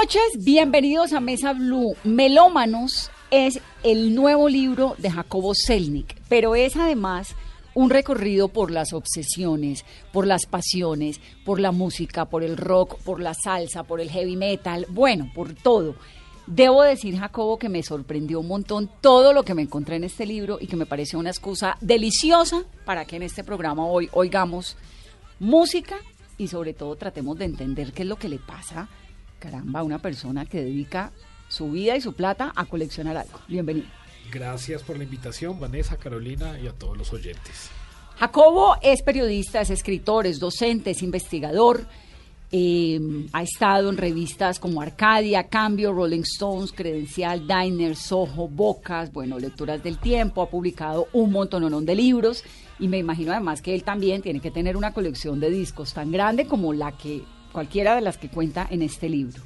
Noches, bienvenidos a Mesa Blue. Melómanos es el nuevo libro de Jacobo Selnick, pero es además un recorrido por las obsesiones, por las pasiones, por la música, por el rock, por la salsa, por el heavy metal, bueno, por todo. Debo decir, Jacobo, que me sorprendió un montón todo lo que me encontré en este libro y que me pareció una excusa deliciosa para que en este programa hoy oigamos música y sobre todo tratemos de entender qué es lo que le pasa, caramba, una persona que dedica su vida y su plata a coleccionar algo. Bienvenido. Gracias por la invitación, Vanessa, Carolina y a todos los oyentes. Jacobo es periodista, es escritor, es docente, es investigador. eh, ha estado en revistas como Arcadia, Cambio, Rolling Stones, Credencial, Diner, Soho, Bocas, bueno, Lecturas del Tiempo, ha publicado un montón de libros y me imagino además que él también tiene que tener una colección de discos tan grande como la que cualquiera de las que cuenta en este libro.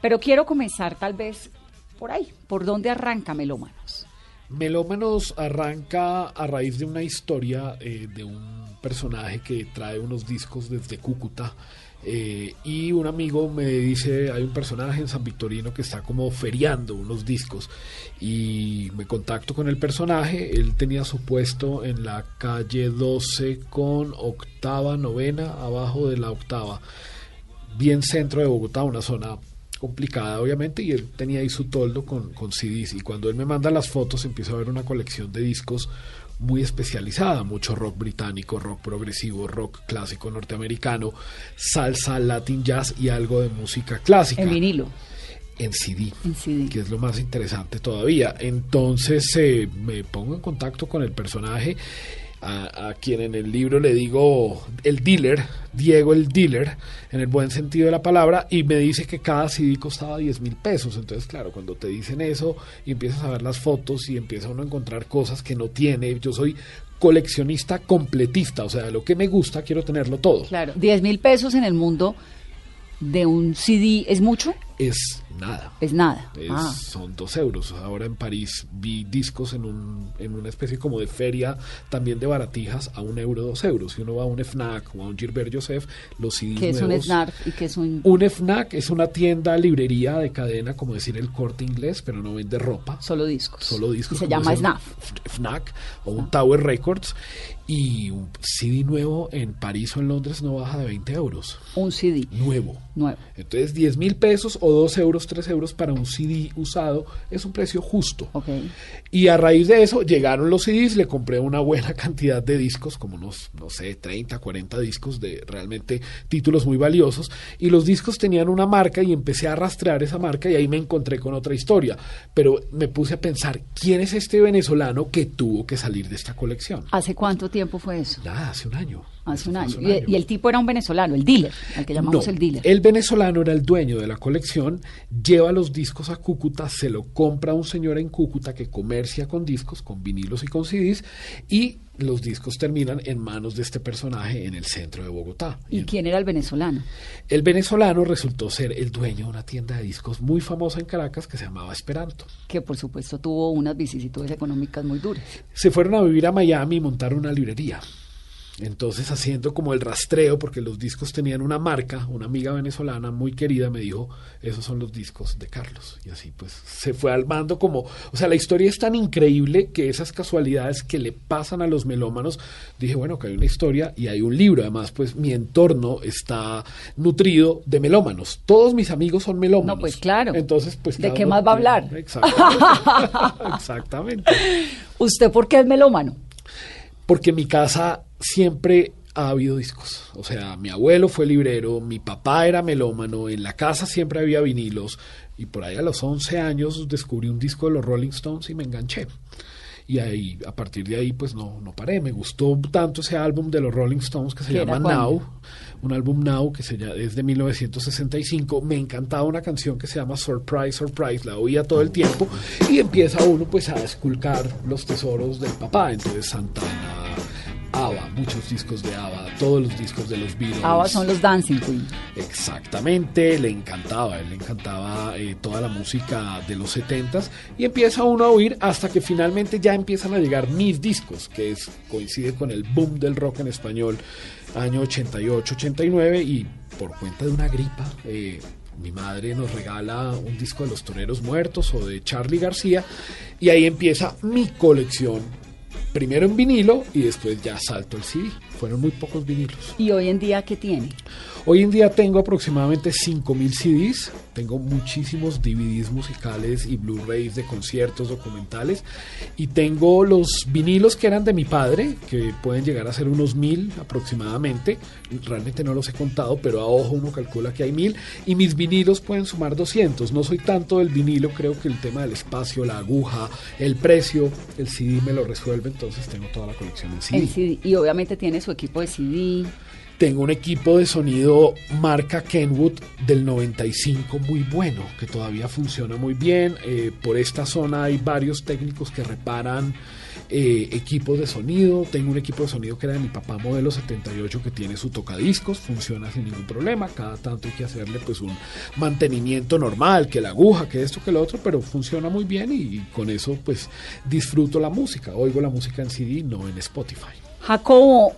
Pero quiero comenzar tal vez por ahí, por dónde arranca Melómanos. Melómanos arranca a raíz de una historia eh, de un personaje que trae unos discos desde Cúcuta. eh, y un amigo me dice, hay un personaje en San Victorino que está como feriando unos discos. Y me contacto con el personaje, él tenía su puesto en la calle 12 con octava, novena, abajo de la octava. Bien centro de Bogotá, una zona complicada obviamente, y él tenía ahí su toldo con, con CDs. Y cuando él me manda las fotos, empiezo a ver una colección de discos muy especializada, mucho rock británico, rock progresivo, rock clásico norteamericano, salsa, latin jazz y algo de música clásica. En vinilo. En CD, En CD. que es lo más interesante todavía. Entonces eh, me pongo en contacto con el personaje, a, a quien en el libro le digo el dealer, Diego el dealer, en el buen sentido de la palabra, y me dice que cada CD costaba 10 mil pesos. Entonces, claro, cuando te dicen eso y empiezas a ver las fotos y empieza uno a encontrar cosas que no tiene, yo soy coleccionista completista, o sea, lo que me gusta quiero tenerlo todo. Claro, 10 mil pesos en el mundo de un CD es mucho, Es nada. es nada. Es- Ah, Son dos euros. Ahora en París vi discos en, un, en una especie como de feria también de baratijas a un euro, dos euros. Si uno va a un FNAC o a un Gilbert Joseph, los CDs que es un nuevos- snarf y que es un Un FNAC es una tienda, librería de cadena, como decir el corte inglés, pero no vende ropa. solo discos. Solo discos. Y se llama es un snaf. F- FNAC o un Tower Records. Y un CD nuevo en París o en Londres no baja de 20 euros. Un CD Nuevo. nuevo. Entonces 10 mil pesos o 2 euros, 3 euros para un CD usado es un precio justo. Ok. Y a raíz de eso llegaron los CDs, le compré una buena cantidad de discos, como unos, no sé, 30, 40 discos de realmente títulos muy valiosos. Y los discos tenían una marca y empecé a rastrear esa marca y ahí me encontré con otra historia. Pero me puse a pensar, ¿quién es este venezolano que tuvo que salir de esta colección? ¿Hace cuánto tiempo fue eso? Hace un año. Hace un año. Y, y el tipo era un venezolano, el dealer, al que llamamos no, el dealer. El venezolano era el dueño de la colección, lleva los discos a Cúcuta, se lo compra un señor en Cúcuta que comercia con discos, con vinilos y con CDs, y los discos terminan en manos de este personaje en el centro de Bogotá. ¿Y en- quién era el venezolano? el venezolano resultó ser el dueño de una tienda de discos muy famosa en Caracas que se llamaba Esperanto. Que por supuesto tuvo unas vicisitudes económicas muy duras. se fueron a vivir a Miami y montaron una librería. Entonces, haciendo como el rastreo, porque los discos tenían una marca, una amiga venezolana muy querida me dijo, esos son los discos de Carlos. Y así pues se fue armando como, o sea, la historia es tan increíble que esas casualidades que le pasan a los melómanos, dije, bueno, que hay una historia y hay un libro. Además, pues mi entorno está nutrido de melómanos. Todos mis amigos son melómanos. No, pues, claro. Entonces, pues... ¿De qué más va a hablar? Exactamente. Exactamente. ¿Usted por qué es melómano? Porque en mi casa siempre ha habido discos. O sea, mi abuelo fue librero, mi papá era melómano, en la casa siempre había vinilos y por ahí a los 11 años descubrí un disco de los Rolling Stones y me enganché. y ahí a partir de ahí pues no, no paré. Me gustó tanto ese álbum de los Rolling Stones que se ¿Qué era llama? Now, un álbum Now que se llama, es de 1965. Me encantaba una canción que se llama Surprise, Surprise, la oía todo el tiempo y empieza uno pues a esculcar los tesoros del papá. Entonces Santana, ABBA, muchos discos de ABBA, todos los discos de los Beatles. Ahora son los Dancing Queen. Exactamente, le encantaba, él le encantaba eh, toda la música de los 70s y empieza uno a oír hasta que finalmente ya empiezan a llegar mis discos, que es, coincide con el boom del rock en español, año 88, 89 y por cuenta de una gripa. eh, mi madre nos regala un disco de los Toreros Muertos o de Charlie García y ahí empieza mi colección. Primero en vinilo y después ya salto el CD. Fueron muy pocos vinilos. ¿Y hoy en día qué tiene? Hoy en día tengo aproximadamente 5.000 CDs, tengo muchísimos DVDs musicales y Blu-rays de conciertos documentales y tengo los vinilos que eran de mi padre, que pueden llegar a ser unos 1.000 aproximadamente, realmente no los he contado, pero a ojo uno calcula que hay 1.000 y mis vinilos pueden sumar 200, no soy tanto del vinilo, creo que el tema del espacio, la aguja, el precio, el CD me lo resuelve, entonces tengo toda la colección en CD. CD. Y obviamente tiene su equipo de CD. Tengo un equipo de sonido marca Kenwood del 95 muy bueno, que todavía funciona muy bien. Eh, por esta zona hay varios técnicos que reparan eh, equipos de sonido. Tengo un equipo de sonido que era de mi papá modelo 78 que tiene su tocadiscos, funciona sin ningún problema. Cada tanto hay que hacerle pues un mantenimiento normal, que la aguja, que esto, que lo otro, pero funciona muy bien y, y con eso pues disfruto la música. Oigo la música en CD, no en Spotify. Jacobo,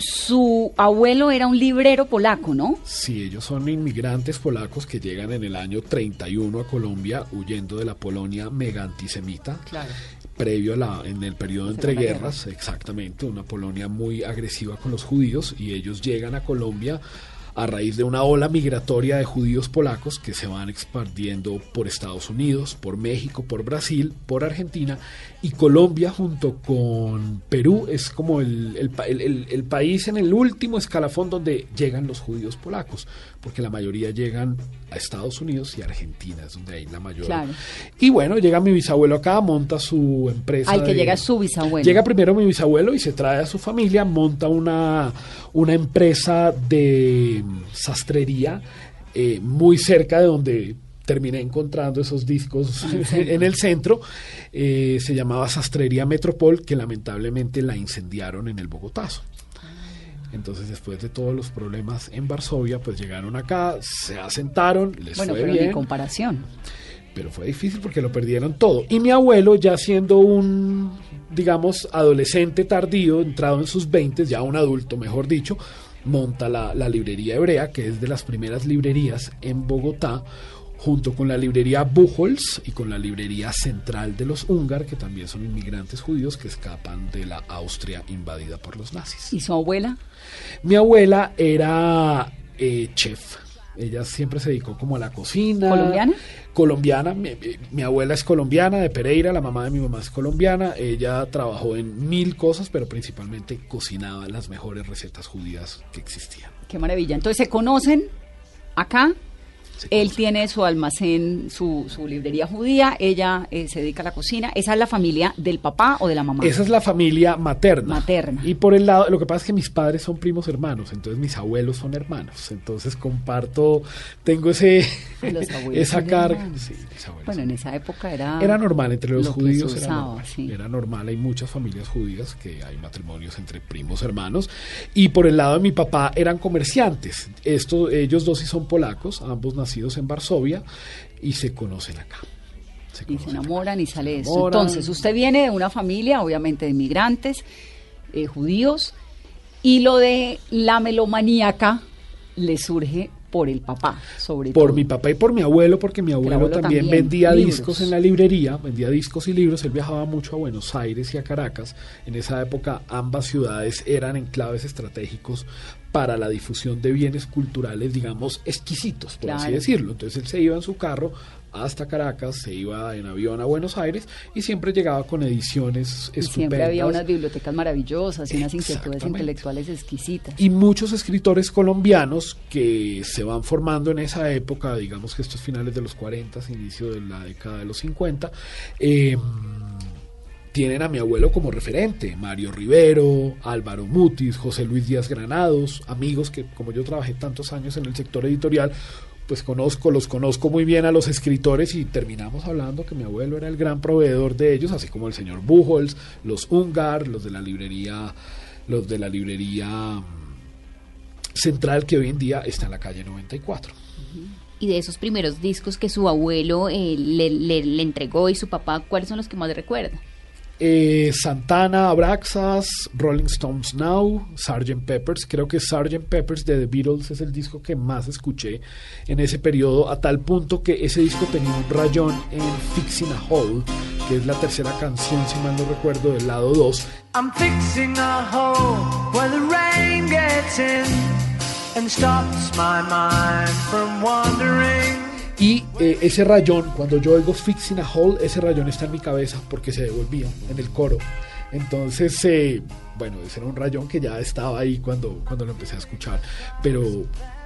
su abuelo era un librero polaco, ¿no? Sí, ellos son inmigrantes polacos que llegan en el año 31 a Colombia huyendo de la Polonia mega antisemita. Claro. Previo a la, en el periodo entre Segunda guerras, exactamente, una Polonia muy agresiva con los judíos y ellos llegan a Colombia a raíz de una ola migratoria de judíos polacos que se van expandiendo por Estados Unidos, por México, por Brasil, por Argentina y Colombia junto con Perú es como el, el pa- el- el- el país en el último escalafón donde llegan los judíos polacos, porque la mayoría llegan a Estados Unidos y Argentina, es donde hay la mayor. Claro. Y bueno, llega mi bisabuelo acá, monta su empresa. Al que de- llega su bisabuelo. Llega primero mi bisabuelo y se trae a su familia, monta una, una empresa de sastrería eh, muy cerca de donde terminé encontrando esos discos en el centro. Eh, se llamaba Sastrería Metropol, que lamentablemente la incendiaron en el Bogotazo. Entonces, después de todos los problemas en Varsovia, pues llegaron acá, se asentaron, les Bueno, fue pero bien en comparación. pero fue difícil porque lo perdieron todo. Y mi abuelo, ya siendo un, digamos, adolescente tardío, entrado en sus 20, ya un adulto, mejor dicho, monta la, la librería hebrea, que es de las primeras librerías en Bogotá, junto con la librería Buchholz y con la librería central de los húngar, que también son inmigrantes judíos que escapan de la Austria invadida por los nazis. ¿Y su abuela? Mi abuela era eh, chef. Ella siempre se dedicó como a la cocina. ¿Colombiana? Colombiana. Mi, mi- mi abuela es colombiana, de Pereira. La mamá de mi mamá es colombiana. Ella trabajó en mil cosas, pero principalmente cocinaba las mejores recetas judías que existían. Qué maravilla. Entonces se conocen acá. Él tiene su almacén, su, su librería judía. Ella eh, se dedica a la cocina. ¿Esa es la familia del papá o de la mamá? Esa es la familia materna. Materna. Y por el lado, lo que pasa es que mis padres son primos hermanos, entonces mis abuelos son hermanos. Entonces comparto, tengo ese Los esa carga. Sí, mis abuelos Bueno, en esa época era... Era normal entre los lo judíos, era, normal, sí. era normal. Hay muchas familias judías que hay matrimonios entre primos hermanos. Y por el lado de mi papá eran comerciantes. Esto, ellos dos sí son polacos, ambos nacidos en Varsovia y se conocen acá. Se y se conocen acá. enamoran y sale esto. enamoran. Entonces, usted viene de una familia, obviamente, de migrantes, eh, judíos, y lo de la melomaníaca le surge por el papá, sobre Por todo. mi papá y por mi abuelo, porque mi abuelo, abuelo también, también, vendía libros. discos en la librería, vendía discos y libros. Él viajaba mucho a Buenos Aires y a Caracas. En esa época ambas ciudades eran enclaves estratégicos para la difusión de bienes culturales, digamos, exquisitos, por así decirlo. Entonces él se iba en su carro hasta Caracas, se iba en avión a Buenos Aires y siempre llegaba con ediciones Y estupendas. siempre había unas bibliotecas maravillosas y unas inquietudes intelectuales exquisitas. y muchos escritores colombianos que se van formando en esa época, digamos que estos finales de los 40, inicio de la década de los 50, eh, tienen a mi abuelo como referente, Mario Rivero, Álvaro Mutis, José Luis Díaz Granados, amigos que como yo trabajé tantos años en el sector editorial, pues conozco, los conozco muy bien a los escritores y terminamos hablando que mi abuelo era el gran proveedor de ellos, así como el señor Buchholz, los Ungar, los de la librería, los de la librería mm, central que hoy en día está en la calle 94. Y de esos primeros discos que su abuelo eh, le, le- entregó y su papá, ¿cuáles son los que más recuerda? Eh, Santana, Abraxas, Rolling Stones Now, Sgt. Peppers. Creo que Sgt. Peppers de The Beatles es el disco que más escuché en ese periodo, a tal punto que ese disco tenía un rayón en Fixing a Hole, que es la tercera canción, si mal no recuerdo, del lado 2. I'm fixing a hole where the rain gets in and stops my mind from wandering. Y eh, ese rayón, cuando yo oigo Fixing a Hole, ese rayón está en mi cabeza porque se devolvía en el coro. Entonces, eh, bueno, ese era un rayón que ya estaba ahí cuando, cuando lo empecé a escuchar. Pero,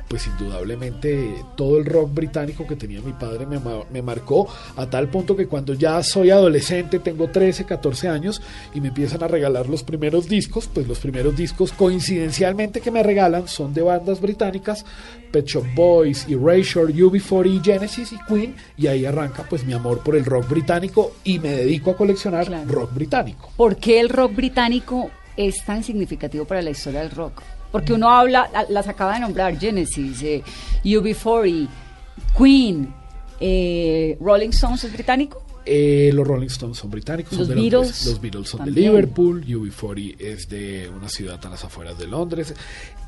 pues indudablemente, todo el rock británico que tenía mi padre me, me marcó a tal punto que cuando ya soy adolescente, tengo 13, 14 años, y me empiezan a regalar los primeros discos, pues los primeros discos coincidencialmente que me regalan son de bandas británicas, Pet Shop Boys, Erasure, UB40, Genesis y Queen, y ahí arranca pues mi amor por el rock británico y me dedico a coleccionar Claro. rock británico. ¿Por qué el rock británico es tan significativo para la historia del rock? Porque uno habla, la- las acaba de nombrar, Genesis, eh, UB40, Queen, eh, Rolling Stones es británico. Eh, los Rolling Stones son británicos, son Los de Beatles Londres. Los Beatles son también. de Liverpool, UB40 es de una ciudad a las afueras de Londres.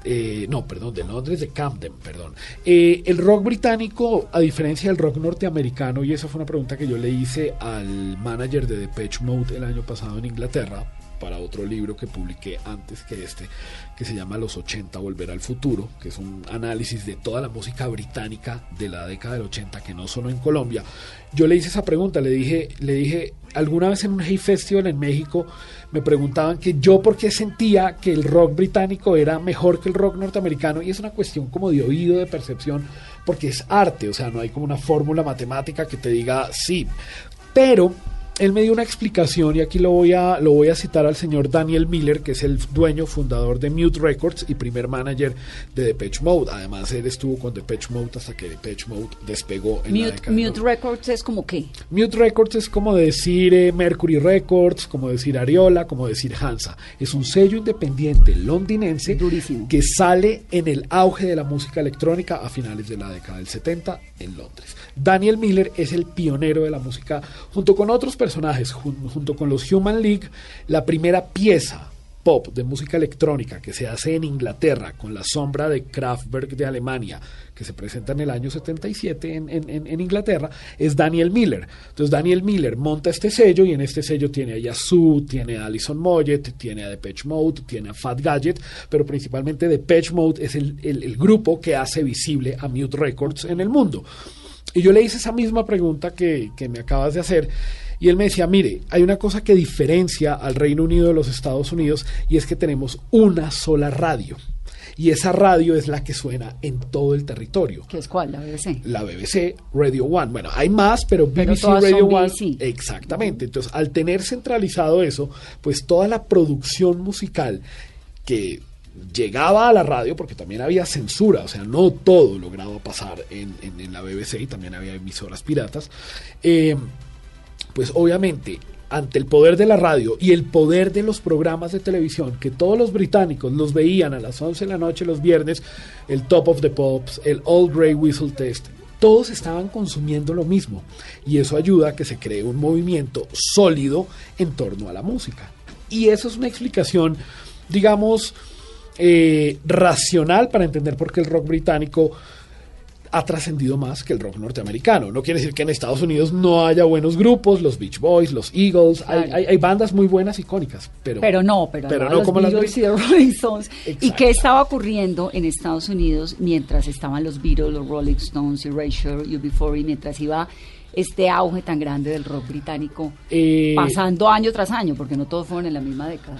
Eh, no, perdón, de Londres, de Camden, perdón. Eh, el rock británico, a diferencia del rock norteamericano, y esa fue una pregunta que yo le hice al manager de Depeche Mode el año pasado en Inglaterra, para otro libro que publiqué antes que este, que se llama Los 80 Volver al Futuro, que es un análisis de toda la música británica de la década del 80 que no sonó en Colombia. Yo le hice esa pregunta, le dije, le dije, alguna vez en un Hey Festival en México me preguntaban que yo por qué sentía que el rock británico era mejor que el rock norteamericano y es una cuestión como de oído, de percepción, porque es arte, o sea, no hay como una fórmula matemática que te diga sí, pero él me dio una explicación y aquí lo voy a lo voy a citar al señor Daniel Miller, que es el dueño fundador de Mute Records y primer manager de Depeche Mode. Además, él estuvo con Depeche Mode hasta que Depeche Mode despegó en la Mute, década de Mute Records es como qué? Mute Records es como decir eh, Mercury Records, como decir Ariola, como decir Hansa. Es un sello independiente londinense Durísimo. que sale en el auge de la música electrónica a finales de la década del 70 en Londres. Daniel Miller es el pionero de la música, junto con otros personajes, jun- junto con los Human League, la primera pieza pop de música electrónica que se hace en Inglaterra con la sombra de Kraftwerk de Alemania que se presenta en el año 77 en, en- en- Inglaterra es Daniel Miller. Entonces Daniel Miller monta este sello y en este sello tiene a Yazoo, tiene a Alison Moyet, tiene a Depeche Mode, tiene a Fat Gadget, pero principalmente Depeche Mode es el, el- el grupo que hace visible a Mute Records en el mundo. Y yo le hice esa misma pregunta que, que me acabas de hacer. Y él me decía, mire, hay una cosa que diferencia al Reino Unido de los Estados Unidos y es que tenemos una sola radio. Y esa radio es la que suena en todo el territorio. ¿Qué es cuál? La BBC. La BBC, Radio One. Bueno, hay más, pero Pero BBC todas Radio son One. BBC. Exactamente. Entonces, al tener centralizado eso, pues toda la producción musical que llegaba a la radio, porque también había censura, o sea, no todo lograba pasar en, en- en la BBC y también había emisoras piratas, eh, pues obviamente ante el poder de la radio y el poder de los programas de televisión, que todos los británicos los veían a las 11 de la noche los viernes, el Top of the Pops, el Old Grey Whistle Test, todos estaban consumiendo lo mismo y eso ayuda a que se cree un movimiento sólido en torno a la música. Y eso es una explicación, digamos, eh, racional para entender por qué el rock británico ha trascendido más que el rock norteamericano. No quiere decir que en Estados Unidos no haya buenos grupos, los Beach Boys, los Eagles, hay, Claro. hay- hay bandas muy buenas, icónicas, pero, Pero no, pero, pero no, no los como las y los Rolling Stones. ¿Y qué estaba ocurriendo en Estados Unidos mientras estaban los Beatles, los Rolling Stones, Erasure, UB40, mientras iba este auge tan grande del rock británico, Eh, pasando año tras año, porque no todos fueron en la misma década?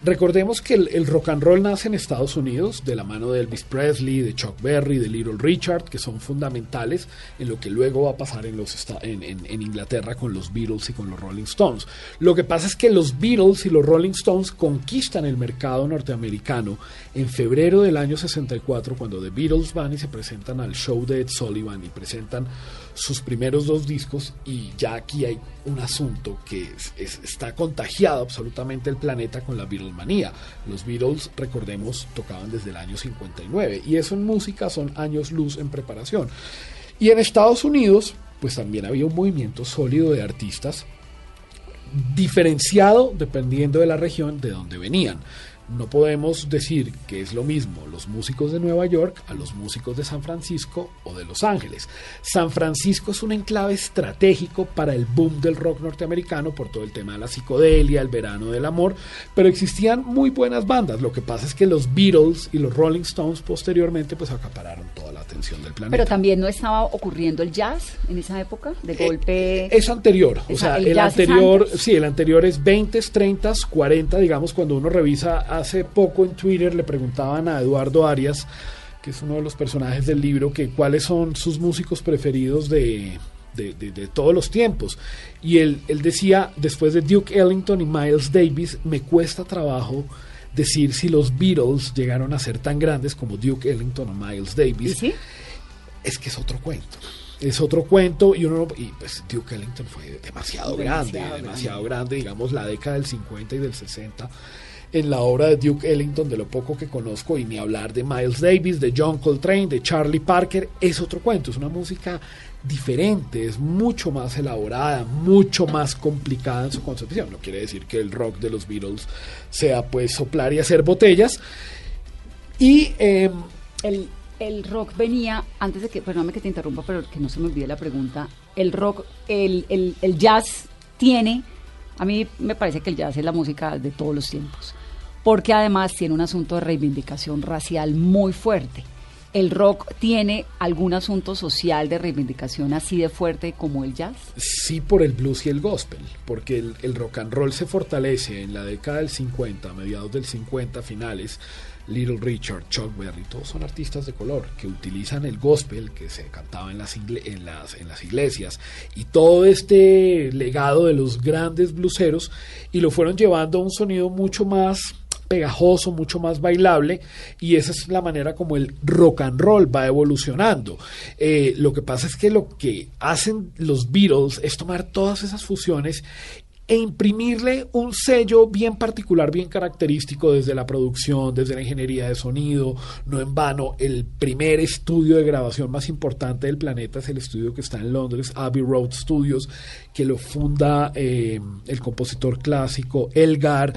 Recordemos que el, rock and roll nace en Estados Unidos de la mano de Elvis Presley, de Chuck Berry, de Little Richard, que son fundamentales en lo que luego va a pasar en, los, en, en, en, Inglaterra con los Beatles y con los Rolling Stones. Lo que pasa es que los Beatles y los Rolling Stones conquistan el mercado norteamericano en febrero del año 64, cuando The Beatles van y se presentan al show de Ed Sullivan y presentan sus primeros dos discos y ya aquí hay un asunto que es, es, está contagiado absolutamente el planeta con la Beatlemanía. Los Beatles, recordemos, tocaban desde el año 59 y eso en música son años luz en preparación. Y en Estados Unidos, pues también había un movimiento sólido de artistas diferenciado dependiendo de la región de donde venían no podemos decir que es lo mismo los músicos de Nueva York a los músicos de San Francisco o de Los Ángeles. San Francisco es un enclave estratégico para el boom del rock norteamericano por todo el tema de la psicodelia, el verano del amor, pero existían muy buenas bandas. Lo que pasa es que los Beatles y los Rolling Stones posteriormente pues acapararon toda la atención del planeta. Pero también no estaba ocurriendo el jazz en esa época, de Eh, golpe. es anterior, o sea, el anterior, sí, el anterior es 20, 30, 40, digamos, cuando uno revisa hace poco en Twitter le preguntaban a Eduardo Arias, que es uno de los personajes del libro, que cuáles son sus músicos preferidos de, de, de- de todos los tiempos. Y él, él decía, después de Duke Ellington y Miles Davis, me cuesta trabajo decir si los Beatles llegaron a ser tan grandes como Duke Ellington o Miles ¿Y Davis sí? es que es otro cuento. Es otro cuento y uno no- y pues Duke Ellington fue demasiado, grande, Demasiado demasiado grande, digamos la década del 50 y del 60 en la obra de Duke Ellington, de lo poco que conozco, y ni hablar de Miles Davis, de John Coltrane, de Charlie Parker, es otro cuento, es una música diferente, es mucho más elaborada, mucho más complicada en su concepción. No quiere decir que el rock de los Beatles sea pues soplar y hacer botellas. Y em, El, el rock venía, antes de que, perdóname que te interrumpa, pero que no se me olvide la pregunta, el rock, el, el, el jazz tiene, a mí me parece que el jazz es la música de todos los tiempos, porque además tiene un asunto de reivindicación racial muy fuerte. ¿El rock tiene algún asunto social de reivindicación así de fuerte como el jazz? sí por el blues y el gospel, porque el, rock and roll se fortalece en la década del 50, mediados del 50, finales. Little Richard, Chuck Berry, todos son artistas de color que utilizan el gospel que se cantaba en las, en las iglesias y todo este legado de los grandes bluseros y lo fueron llevando a un sonido mucho más pegajoso, mucho más bailable y esa es la manera como el rock and roll va evolucionando. Eh, lo que pasa es que lo que hacen los Beatles es tomar todas esas fusiones e imprimirle un sello bien particular, bien característico desde la producción, desde la ingeniería de sonido. No en vano, el primer estudio de grabación más importante del planeta es el estudio que está en Londres, Abbey Road Studios, que lo funda eh, el compositor clásico Elgar.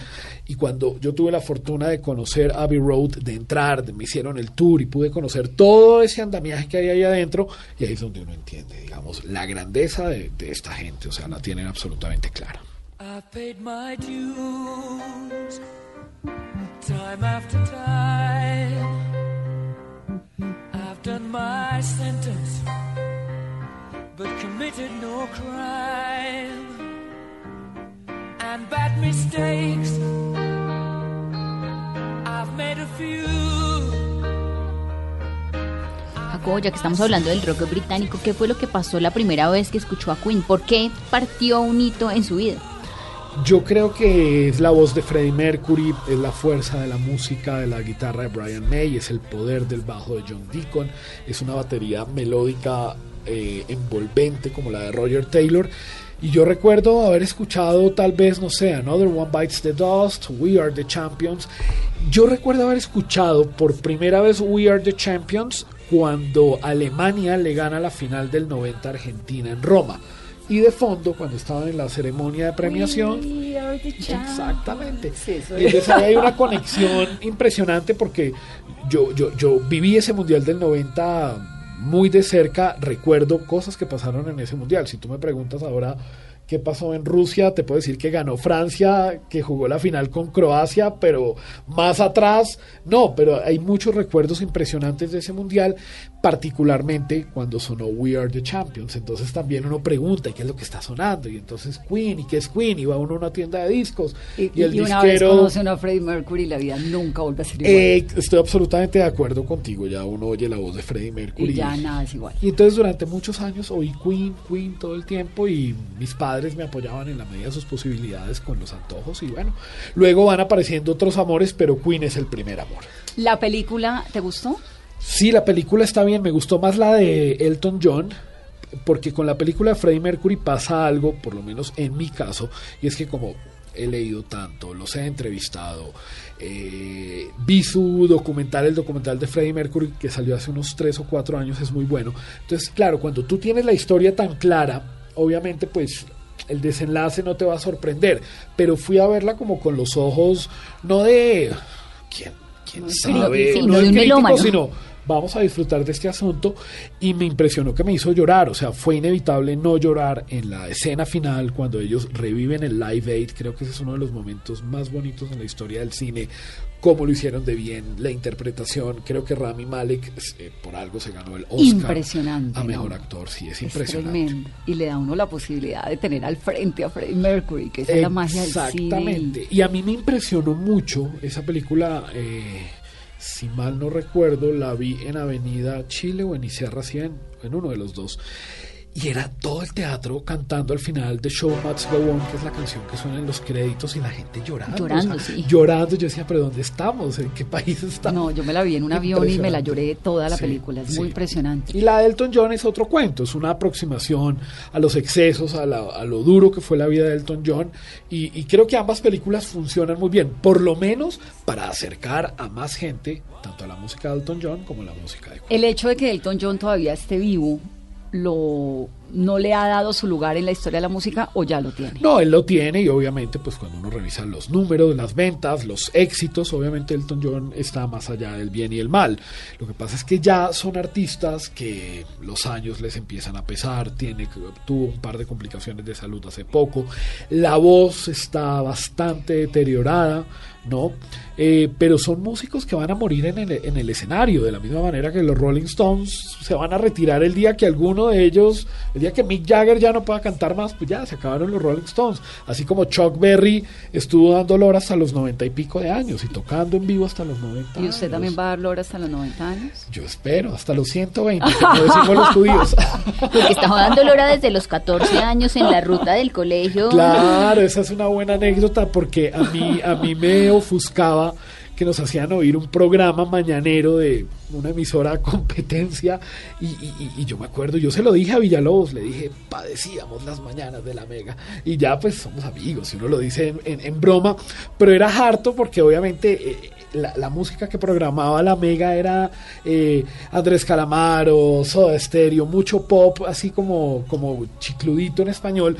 Y cuando yo tuve la fortuna de conocer Abbey Road, de entrar, me hicieron el tour y pude conocer todo ese andamiaje que hay ahí adentro, y ahí es donde uno entiende, digamos, la grandeza de, de esta gente, o sea, la tienen absolutamente clara. I've paid my dues time after time. I've done my sentence, but committed no crime. And bad mistakes, I've made a few. Ya que estamos hablando del rock británico, ¿qué fue lo que pasó la primera vez que escuchó a Queen? ¿Por qué partió un hito en su vida? Yo creo que es la voz de Freddie Mercury, es la fuerza de la música, de la guitarra de Brian May, es el poder del bajo de John Deacon, es una batería melódica eh, envolvente como la de Roger Taylor. Y yo recuerdo haber escuchado tal vez, no sé, Another One Bites the Dust, We Are the Champions. Yo recuerdo haber escuchado por primera vez We Are the Champions cuando Alemania le gana la final del 90 a Argentina en Roma. Y de fondo, cuando estaban en la ceremonia de premiación, Exactamente. Sí, entonces ahí hay una conexión impresionante porque yo, yo, yo viví ese mundial del 90 muy de cerca, recuerdo cosas que pasaron en ese mundial. Si tú me preguntas ahora qué pasó en Rusia, te puedo decir que ganó Francia, que jugó la final con Croacia, pero más atrás, no, pero hay muchos recuerdos impresionantes de ese mundial, particularmente cuando sonó We Are the Champions. Entonces también uno pregunta, ¿y qué es lo que está sonando? Y entonces Queen, ¿y qué es Queen? Y va uno a una tienda de discos. Y, Y, el y una vez disquero... conoce uno a Freddie Mercury, la vida nunca vuelve a ser igual. Eh, estoy absolutamente de acuerdo contigo, ya uno oye la voz de Freddie Mercury. y ya nada es igual. Y entonces durante muchos años oí Queen, Queen todo el tiempo y mis padres me apoyaban en la medida de sus posibilidades con los antojos y bueno, luego van apareciendo otros amores, pero Queen es el primer amor. ¿La película te gustó? Sí, la película está bien, me gustó más la de Elton John, porque con la película de Freddie Mercury pasa algo, por lo menos en mi caso, y es que como he leído tanto, los he entrevistado, eh, vi su documental, el documental de Freddie Mercury, que salió hace unos tres o cuatro años, es muy bueno. Entonces, claro, cuando tú tienes la historia tan clara, obviamente pues el desenlace no te va a sorprender, pero fui a verla como con los ojos, no de... ¿Quién, quién sabe? no de crítico, sino vamos a disfrutar de este asunto y me impresionó que me hizo llorar, o sea, fue inevitable no llorar en la escena final cuando ellos reviven el Live Aid, creo que ese es uno de los momentos más bonitos en la historia del cine, cómo lo hicieron de bien, la interpretación, creo que Rami Malek eh, por algo se ganó el Oscar Impresionante, a ¿no? mejor actor, sí, es Es impresionante. tremendo. Y le da a uno la posibilidad de tener al frente a Freddie Mercury, que esa es la magia del cine. Exactamente. Y a mí me impresionó mucho esa película, eh, si mal no recuerdo, la vi en Avenida Chile o en Iserra 100, en uno de los dos. Y era todo el teatro cantando al final de Show Must Go On, que es la canción que suena en los créditos, y la gente llorando. Llorando, o sea, sí. Llorando. Yo decía, ¿pero dónde estamos? ¿En qué país estamos? No, yo me la vi en un avión y me la lloré toda la Sí, película. Es sí. muy impresionante. Y la de Elton John es otro cuento, es una aproximación a los excesos, a, la- a lo duro que fue la vida de Elton John. Y, y creo que ambas películas funcionan muy bien, por lo menos para acercar a más gente, tanto a la música de Elton John como a la música de Queen. El hecho de que Elton John todavía esté vivo, lo no le ha dado su lugar en la historia de la música o ya lo tiene. No, él lo tiene y obviamente pues cuando uno revisa los números, las ventas, los éxitos, obviamente Elton John está más allá del bien y el mal. Lo que pasa es que ya son artistas que los años les empiezan a pesar, tiene, tuvo un par de complicaciones de salud hace poco, la voz está bastante deteriorada, ¿no? Eh, pero son músicos que van a morir en el, en el escenario, de la misma manera que los Rolling Stones se van a retirar el día que alguno de ellos, el día que Mick Jagger ya no pueda cantar más, pues ya se acabaron los Rolling Stones. Así como Chuck Berry estuvo dando lora hasta los noventa y pico de años y tocando en vivo hasta los 90 ¿Y usted años. también va a dar lora hasta los 90 años? Yo espero, hasta los 120, como decimos los judíos. Porque estaba dando lora desde los 14 años en la ruta del colegio. Claro, esa es una buena anécdota porque a mí, a mí me ofuscaba que nos hacían oír un programa mañanero de una emisora competencia y, yo me acuerdo, yo se lo dije a Villalobos, le dije, padecíamos las mañanas de la mega y ya pues somos amigos y uno lo dice en broma, pero era harto porque obviamente eh, la, la música que programaba la mega era eh, Andrés Calamaro, Soda Stereo, mucho pop, así como, como chicludito en español.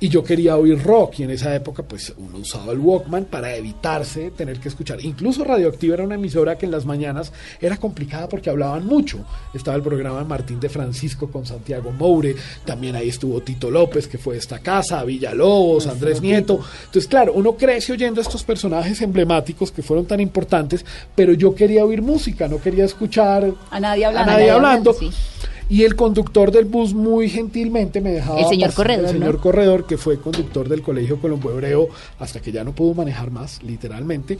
Y yo quería oír rock y en esa época pues uno usaba el Walkman para evitarse tener que escuchar. Incluso Radioactiva era una emisora que en las mañanas era complicada porque hablaban mucho. Estaba el programa de Martín de Francisco con Santiago Moure, también ahí estuvo Tito López que fue de esta casa, Villalobos, Andrés Nieto. Entonces claro, uno crece oyendo a estos personajes emblemáticos que fueron tan importantes, pero yo quería oír música, no quería escuchar A nadie hablando. a nadie hablando. sí. Y el conductor del bus muy gentilmente me dejaba El señor pasar- Corredor, el señor ¿no? Corredor, que fue conductor del Colegio Colombo Hebreo hasta que ya no pudo manejar más, literalmente.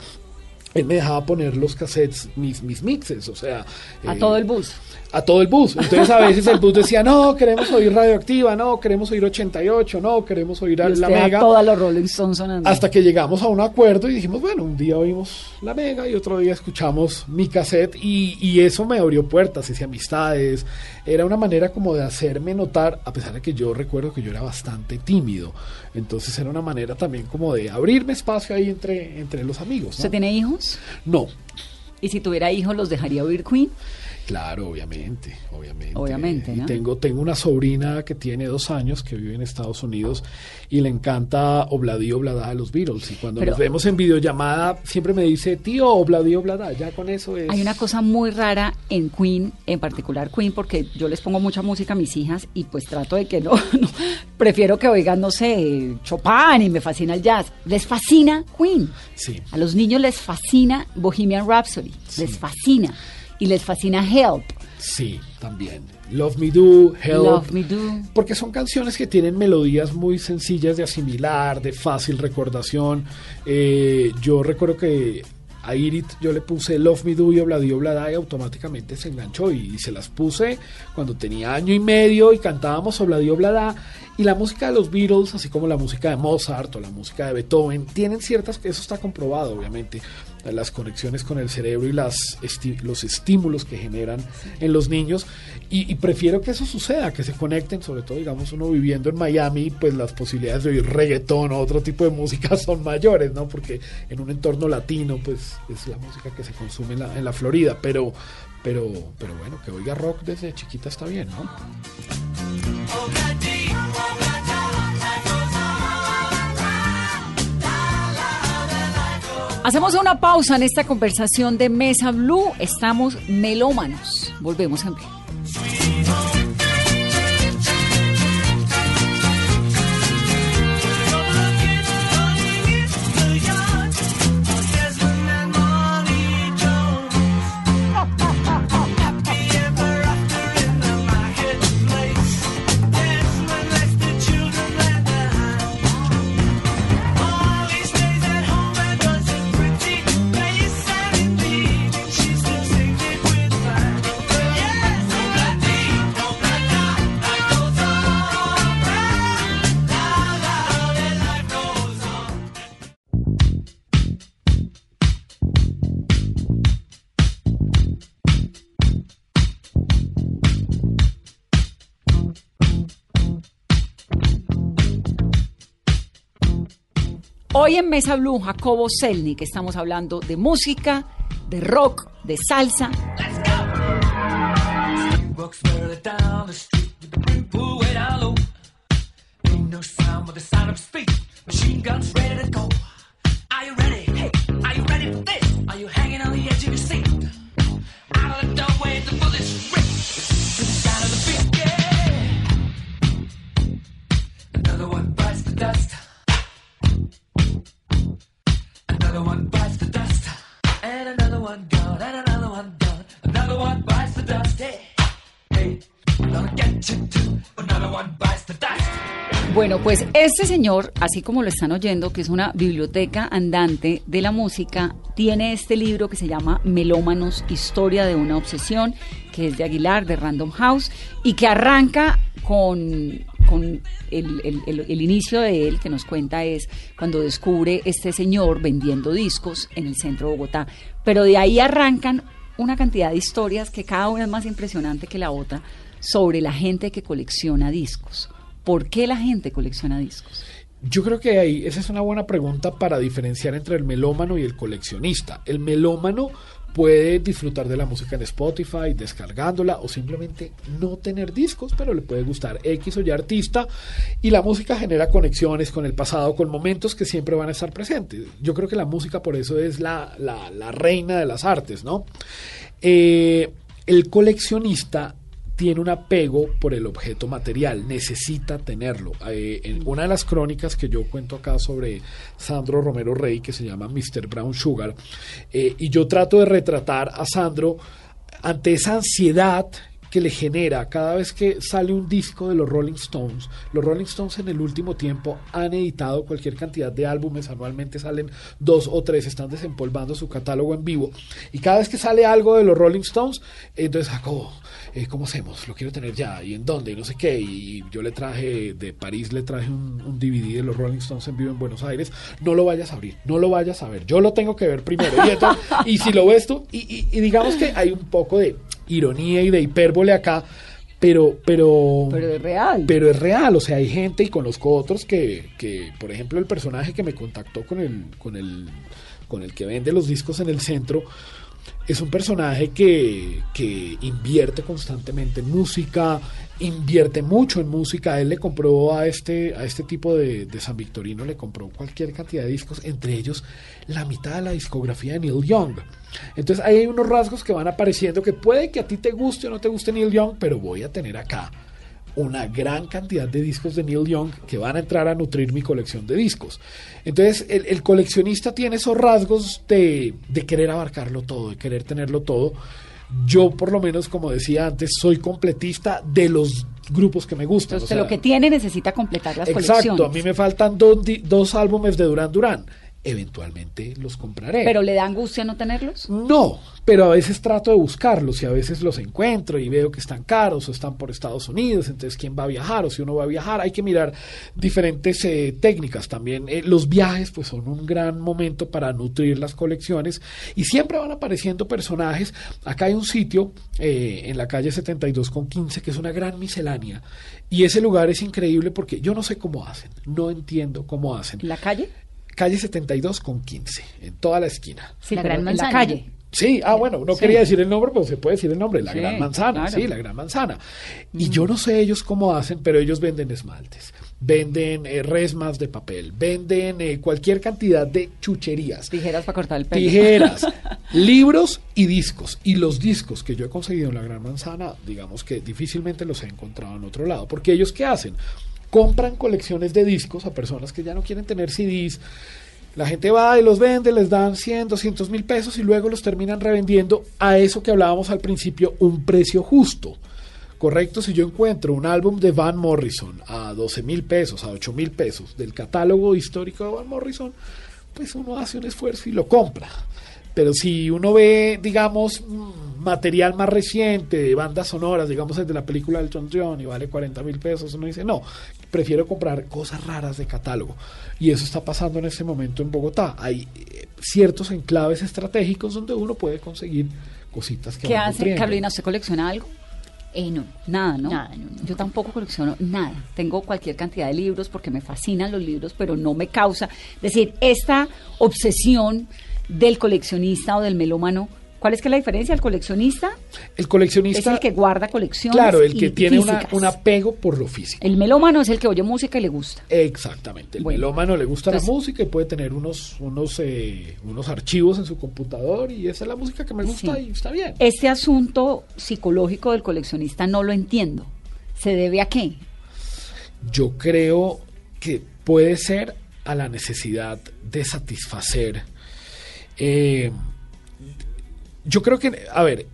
Él me dejaba poner los cassettes, mis, mis mixes, o sea... A eh, todo el bus. A todo el bus. Entonces a veces el bus decía, no, queremos oír radioactiva, no, queremos oír 88, no, queremos oír a la mega. todas los Rolling Stones sonando. Hasta que llegamos a un acuerdo y dijimos, bueno, un día oímos la mega y otro día escuchamos mi cassette y, y eso me abrió puertas, hice amistades. Era una manera como de hacerme notar, a pesar de que yo recuerdo que yo era bastante tímido. Entonces era una manera también como de abrirme espacio ahí entre, entre los amigos. ¿no? ¿Usted tiene hijos? No, Y si tuviera hijos, ¿los dejaría oír Queen? Claro, obviamente, obviamente. Obviamente, Y ¿no? tengo, tengo una sobrina que tiene dos años que vive en Estados Unidos y le encanta Obladí Oblada de los Beatles. Y cuando Pero- nos vemos en videollamada siempre me dice, tío, Obladí Oblada, ya con eso es... Hay una cosa muy rara en Queen, en particular Queen, porque yo les pongo mucha música a mis hijas y pues trato de que no, no- prefiero que oigan, no sé, Chopin y me fascina el jazz. Les fascina Queen. Sí. A los niños les fascina Bohemian Rhapsody, les fascina. Y les fascina Help. Sí, también. Love Me Do, Help. Love Me Do. Porque son canciones que tienen melodías muy sencillas de asimilar, de fácil recordación. Eh, yo recuerdo que a Irit yo le puse Love Me Do y Obladi Oblada y automáticamente se enganchó y, se las puse cuando tenía año y medio y cantábamos Obladi Oblada. Y la música de los Beatles, así como la música de Mozart o la música de Beethoven, tienen ciertas, eso está comprobado obviamente, las conexiones con el cerebro y las los estímulos que generan en los niños. Y, prefiero que eso suceda, que se conecten, sobre todo, digamos, uno viviendo en Miami, pues las posibilidades de oír reggaetón o otro tipo de música son mayores, ¿no? Porque en un entorno latino, pues es la música que se consume en la, en la Florida. Pero, pero, pero bueno, que oiga rock desde chiquita está bien, ¿no? Hacemos una pausa en esta conversación de Mesa Blue. Estamos melómanos. Volvemos en breve. Hoy en Mesa Blue, Jacobo Selny, que estamos hablando de música, de rock, de salsa. Walks further Bueno, pues este señor, así como lo están oyendo, que es una biblioteca andante de la música, tiene este libro que se llama Melómanos, Historia de una Obsesión, que es de Aguilar, de Random House, y que arranca con, el- el inicio de él, que nos cuenta es cuando descubre este señor vendiendo discos en el centro de Bogotá. Pero de ahí arrancan una cantidad de historias que cada una es más impresionante que la otra sobre la gente que colecciona discos. ¿Por qué la gente colecciona discos? Yo creo que ahí, esa es una buena pregunta para diferenciar entre el melómano y el coleccionista. El melómano puede disfrutar de la música en Spotify, descargándola o simplemente no tener discos, pero le puede gustar X o Y artista y la música genera conexiones con el pasado, con momentos que siempre van a estar presentes. Yo creo que la música por eso es la, la- reina de las artes, ¿no? Eh, el coleccionista tiene un apego por el objeto material, necesita tenerlo. Eh, en una de las crónicas que yo cuento acá sobre Sandro Romero Rey, que se llama Mr. Brown Sugar, eh, y yo trato de retratar a Sandro ante esa ansiedad que le genera cada vez que sale un disco de los Rolling Stones. Los Rolling Stones en el último tiempo han editado cualquier cantidad de álbumes, anualmente salen dos o tres, están desempolvando su catálogo en vivo. Y cada vez que sale algo de los Rolling Stones, entonces eh, ¿cómo hacemos? Lo quiero tener ya, ¿y en dónde? Y no sé qué. Y yo le traje, de París le traje un, DVD de los Rolling Stones en vivo en Buenos Aires. No lo vayas a abrir, no lo vayas a ver. Yo lo tengo que ver primero. Y, si lo ves tú, y digamos que hay un poco de ironía y de hipérbole acá, pero, pero, Pero es real. pero es real, o sea, hay gente y conozco otros que, que, por ejemplo, el personaje que me contactó con el, con el, con el que vende los discos en el centro, es un personaje que, que invierte constantemente en música, invierte mucho en música. Él le compró a este, a este tipo de, de San Victorino, le compró cualquier cantidad de discos, entre ellos la mitad de la discografía de Neil Young. Entonces ahí hay unos rasgos que van apareciendo que puede que a ti te guste o no te guste Neil Young, pero voy a tener acá una gran cantidad de discos de Neil Young que van a entrar a nutrir mi colección de discos. Entonces, el, el coleccionista tiene esos rasgos de, de querer abarcarlo todo, de querer tenerlo todo. Yo, por lo menos, como decía antes, soy completista de los grupos que me gustan. Entonces, o sea, lo que tiene necesita completar las Exacto, colecciones. a mí me faltan dos, dos álbumes de Duran Duran. Eventualmente los compraré. ¿Pero le da angustia no tenerlos? No, pero a veces trato de buscarlos y a veces los encuentro y veo que están caros o están por Estados Unidos, entonces quién va a viajar o si uno va a viajar, hay que mirar diferentes eh, técnicas también. Eh, los viajes pues son un gran momento para nutrir las colecciones y siempre van apareciendo personajes. Acá hay un sitio eh, en la calle 72 con 15 que es una gran miscelánea y ese lugar es increíble porque yo no sé cómo hacen, no entiendo cómo hacen. ¿En la calle? Calle 72 con 15, en toda la esquina. Sí, La Gran en Manzana, la calle. Sí, ah, bueno, no Sí. quería decir el nombre, pero se puede decir el nombre, la Sí, Gran Manzana, claro. sí, la Gran Manzana. Y yo no sé ellos cómo hacen, pero ellos venden esmaltes, venden eh, resmas de papel, venden eh, cualquier cantidad de chucherías, Tijeras para cortar el pelo. tijeras, libros y discos. Y los discos que yo he conseguido en la Gran Manzana, digamos que difícilmente los he encontrado en otro lado, porque ellos qué hacen? Compran colecciones de discos a personas que ya no quieren tener CDs. La gente va y los vende, les dan 100, 200 mil pesos y luego los terminan revendiendo a eso que hablábamos al principio, un precio justo. Correcto, si yo encuentro un álbum de Van Morrison a 12 mil pesos, a 8 mil pesos del catálogo histórico de Van Morrison, pues uno hace un esfuerzo y lo compra. Pero si uno ve, digamos, mm, material más reciente, bandas sonoras, digamos el de la película del John John y vale 40 mil pesos, uno dice, no, prefiero comprar cosas raras de catálogo. Y eso está pasando en este momento en Bogotá. Hay eh, ciertos enclaves estratégicos donde uno puede conseguir cositas que ¿Qué hace? nutriendo. Carolina, ¿usted colecciona algo? Eh, no. Nada, ¿no? Nada, no, no. Yo tampoco colecciono nada. Tengo cualquier cantidad de libros porque me fascinan los libros, pero no me causa. Es decir, esta obsesión del coleccionista o del melómano, ¿cuál es que la diferencia? El coleccionista El coleccionista, es el que guarda colecciones. claro, el que y tiene una- un apego por lo físico. El melómano es el que oye música y le gusta. Exactamente. El Bueno. melómano le gusta Entonces- la música y puede tener unos, unos, eh, unos archivos en su computador y esa es la música que me gusta Sí. y está bien. Este asunto psicológico del coleccionista no lo entiendo. ¿Se debe a qué? Yo creo que puede ser a la necesidad de satisfacer. eh, yo creo que, a ver,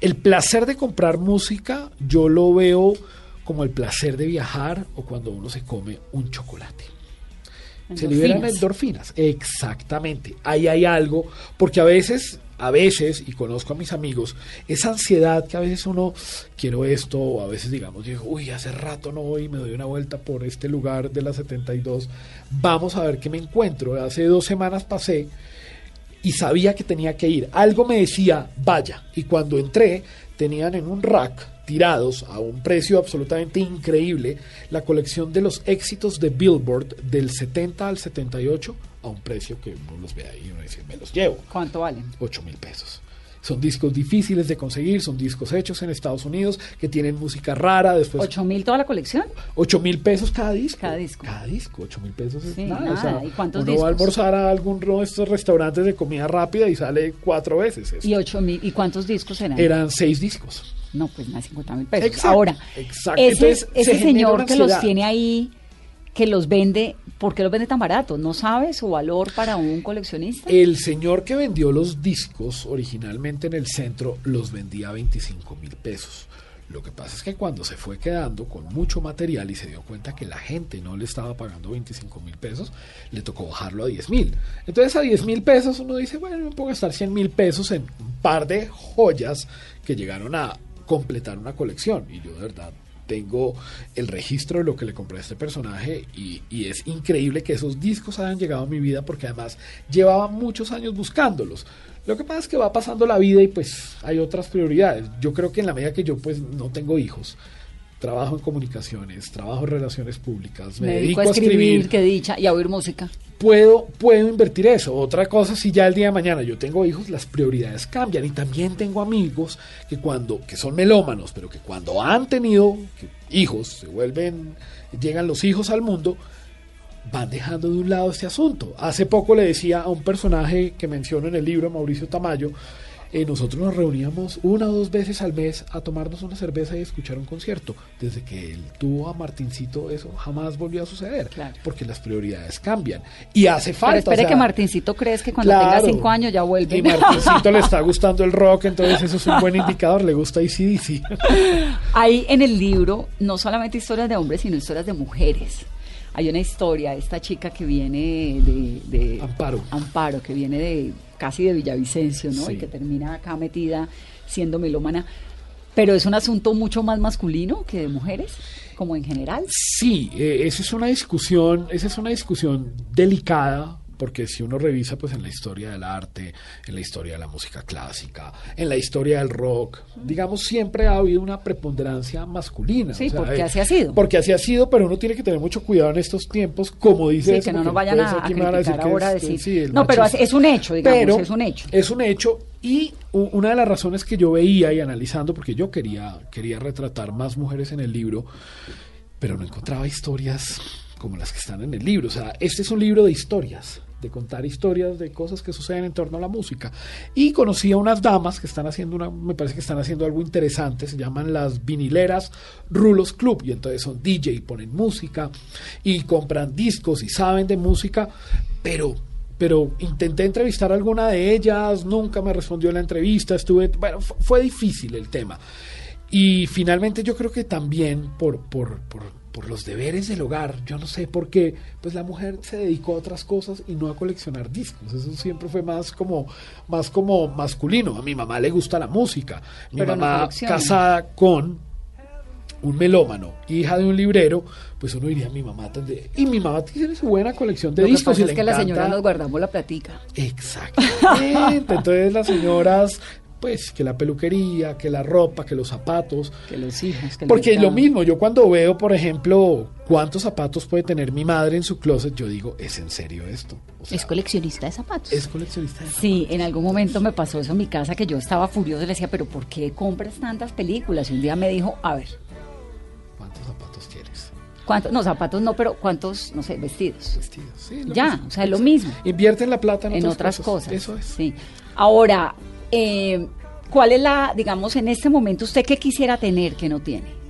el placer de comprar música yo lo veo como el placer de viajar o cuando uno se come un chocolate. Se liberan Endorfinas. endorfinas. Exactamente. Ahí hay algo, porque a veces, a veces, y conozco a mis amigos, esa ansiedad que a veces uno quiero esto, o a veces digamos, digo, uy, hace rato no voy, me doy una vuelta por este lugar de la 72, vamos a ver qué me encuentro. Hace dos semanas pasé y sabía que tenía que ir. Algo me decía, vaya. Y cuando entré, tenían en un rack tirados a un precio absolutamente increíble la colección de los éxitos de Billboard del 70 al 78 a un precio que uno los ve ahí y uno dice, me los llevo. ¿Cuánto valen? 8 mil pesos. Son discos difíciles de conseguir, son discos hechos en Estados Unidos que tienen música rara. Después, ¿Ocho mil toda la colección? 8 mil pesos cada disco. Cada disco. Cada disco, 8 mil pesos es Sí, nada. o sea, ¿Y cuántos uno va a discos? almorzar a alguno de estos restaurantes de comida rápida y sale cuatro veces. ¿Y ocho mil? ¿Y cuántos discos eran? Eran seis discos. No, pues más de 50 mil pesos. Exacto, Ahora, exacto. ese, Entonces, señor que los tiene ahí, que los vende, ¿por qué los vende tan baratos? ¿No sabe su valor para un coleccionista? El señor que vendió los discos originalmente en el centro los vendía a 25 mil pesos. Lo que pasa es que cuando se fue quedando con mucho material y se dio cuenta que la gente no le estaba pagando 25 mil pesos, le tocó bajarlo a 10 mil. Entonces a 10 mil pesos uno dice, bueno, me puedo gastar 100 mil pesos en un par de joyas que llegaron a completar una colección. Y yo de verdad tengo el registro de lo que le compré a este personaje y, y es increíble que esos discos hayan llegado a mi vida porque además llevaba muchos años buscándolos. Lo que pasa es que va pasando la vida y pues hay otras prioridades. Yo creo que en la medida que yo pues no tengo hijos, trabajo en comunicaciones, trabajo en relaciones públicas, me, Me dedico dedico a escribir, qué dicha, y a oír música. Puedo, puedo invertir eso. Otra cosa, si ya el día de mañana yo tengo hijos, las prioridades cambian. Y también tengo amigos que cuando, que son melómanos, pero que cuando han tenido hijos, se vuelven, llegan los hijos al mundo, van dejando de un lado este asunto. Hace poco le decía a un personaje que menciono en el libro, Mauricio Tamayo, eh, nosotros nos reuníamos una o dos veces al mes a tomarnos una cerveza y escuchar un concierto. Desde que él tuvo a Martincito, eso jamás volvió a suceder, Claro. porque las prioridades cambian. Y hace falta. Pero espere o sea, que Martincito crees que cuando claro. tenga cinco años ya vuelve. Y Martincito le está gustando el rock, entonces eso es un buen indicador, le gusta ACDC. Hay en el libro no solamente historias de hombres, sino historias de mujeres. Hay una historia, esta chica que viene de, de- Amparo. Amparo, que viene de casi de Villavicencio, ¿no? Sí. Y que termina acá metida siendo melómana. Pero es un asunto mucho más masculino que de mujeres, como en general. Sí, eh, esa es una discusión, esa es una discusión delicada, porque si uno revisa pues en la historia del arte, en la historia de la música clásica, en la historia del rock, digamos siempre ha habido una preponderancia masculina. Sí, porque así ha sido. Porque así ha sido, pero uno tiene que tener mucho cuidado en estos tiempos, como dice Sí, eso, que no nos vayan a, a criticar decir ahora. es- decir- sí, no, pero es un hecho, digamos, Pero es un hecho. Es un hecho y una de las razones que yo veía y analizando, porque yo quería, quería retratar más mujeres en el libro, pero no encontraba historias como las que están en el libro. O sea, este es un libro de historias, de contar historias de cosas que suceden en torno a la música. Y conocí a unas damas que están haciendo una, me parece que están haciendo algo interesante, se llaman las vinileras Rulos Club, y entonces son DJ, ponen música y compran discos y saben de música, pero pero intenté entrevistar a alguna de ellas, nunca me respondió la entrevista, estuve, bueno, fu- fue difícil el tema. Y finalmente yo creo que también por, por, por los deberes del hogar, yo no sé por qué, pues la mujer se dedicó a otras cosas y no a coleccionar discos. Eso siempre fue más como, más como masculino. A mi mamá le gusta la música. Mi Pero mamá casada con un melómano, hija de un librero, pues uno diría, mi mamá tendría... Y mi mamá tiene su buena colección de Lo que discos. pasa y es le que la encanta- señora nos guardamos la platica. Exactamente. Entonces las señoras, pues que la peluquería, que la ropa, que los zapatos. Que los hijos. que Porque lo mismo, yo cuando veo, por ejemplo, cuántos zapatos puede tener mi madre en su closet, yo digo, ¿es en serio esto? O sea, Es coleccionista de zapatos. es coleccionista. de Sí, en algún momento me pasó eso en mi casa que yo estaba furiosa y le decía, pero ¿por qué compras tantas películas? Y un día me dijo, a ver, ¿Cuántos zapatos quieres? ¿cuántos? No, zapatos no, pero ¿cuántos, no sé, vestidos? Vestidos. Sí, Ya, mismo. o sea, lo mismo. Invierten la plata en, en otras cosas. Eso es. Sí. Ahora, eh, ¿cuál es la, digamos, en este momento, usted qué quisiera tener que no tiene?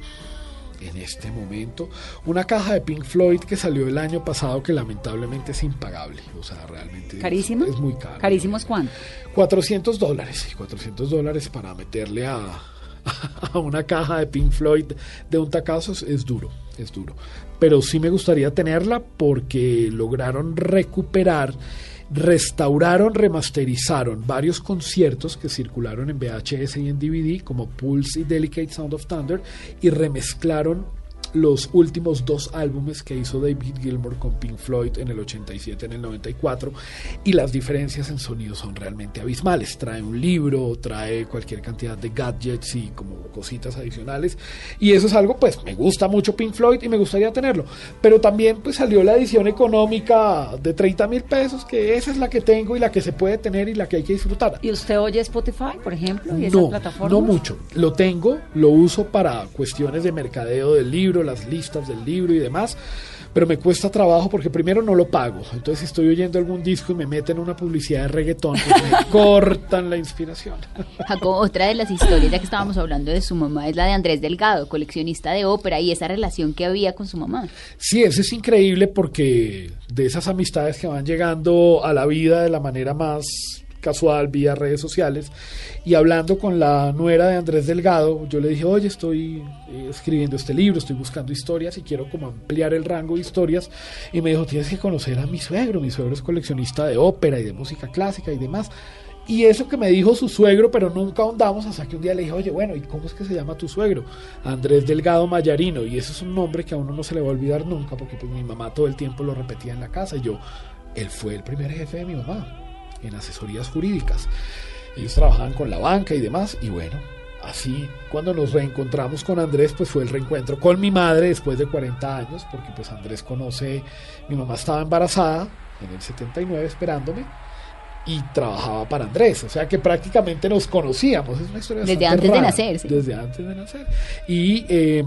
en este momento. Una caja de Pink Floyd que salió el año pasado que lamentablemente es impagable. O sea, realmente es- ¿Carísimo? Es, muy caro. ¿Carísimo es cuánto? 400 dólares. 400 dólares para meterle a, a una caja de Pink Floyd de un tacazo es, es duro, es duro. Pero sí me gustaría tenerla porque lograron recuperar, restauraron, remasterizaron varios conciertos que circularon en VHS y en DVD como Pulse y Delicate Sound of Thunder y remezclaron los últimos dos álbumes que hizo David Gilmour con Pink Floyd en el 87, en el 94, y las diferencias en sonido son realmente abismales. Trae un libro, trae cualquier cantidad de gadgets y como cositas adicionales, y eso es algo, pues me gusta mucho Pink Floyd y me gustaría tenerlo, pero también pues salió la edición económica de 30 mil pesos, que esa es la que tengo y la que se puede tener y la que hay que disfrutar. ¿Y usted oye Spotify, por ejemplo? ¿Y esas No, plataformas? no mucho. Lo tengo, lo uso para cuestiones de mercadeo del libro, las listas del libro y demás, pero me cuesta trabajo porque primero no lo pago. Entonces, si estoy oyendo algún disco y me meten una publicidad de reggaetón, pues me cortan la inspiración. Jacob, otra de las historias, ya que estábamos hablando de su mamá, es la de Andrés Delgado, coleccionista de ópera, y esa relación que había con su mamá. Sí, eso es increíble porque de esas amistades que van llegando a la vida de la manera más casual vía redes sociales y hablando con la nuera de Andrés Delgado, yo le dije, oye, estoy eh, escribiendo este libro, estoy buscando historias y quiero como ampliar el rango de historias y me dijo, tienes que conocer a mi suegro, mi suegro es coleccionista de ópera y de música clásica y demás. Y eso que me dijo su suegro, pero nunca ahondamos hasta que un día le dije, oye, bueno, ¿y cómo es que se llama tu suegro? Andrés Delgado Mayarino. Y eso es un nombre que a uno no se le va a olvidar nunca, porque pues mi mamá todo el tiempo lo repetía en la casa. Y yo, él fue el primer jefe de mi mamá en asesorías jurídicas. Ellos trabajaban con la banca y demás. Y bueno, así cuando nos reencontramos con Andrés, pues fue el reencuentro con mi madre después de 40 años, porque pues Andrés conoce, mi mamá estaba embarazada en el 79 esperándome y trabajaba para Andrés, o sea que prácticamente nos conocíamos. Es una historia Desde antes de nacer, sí. Desde antes de nacer. Y eh,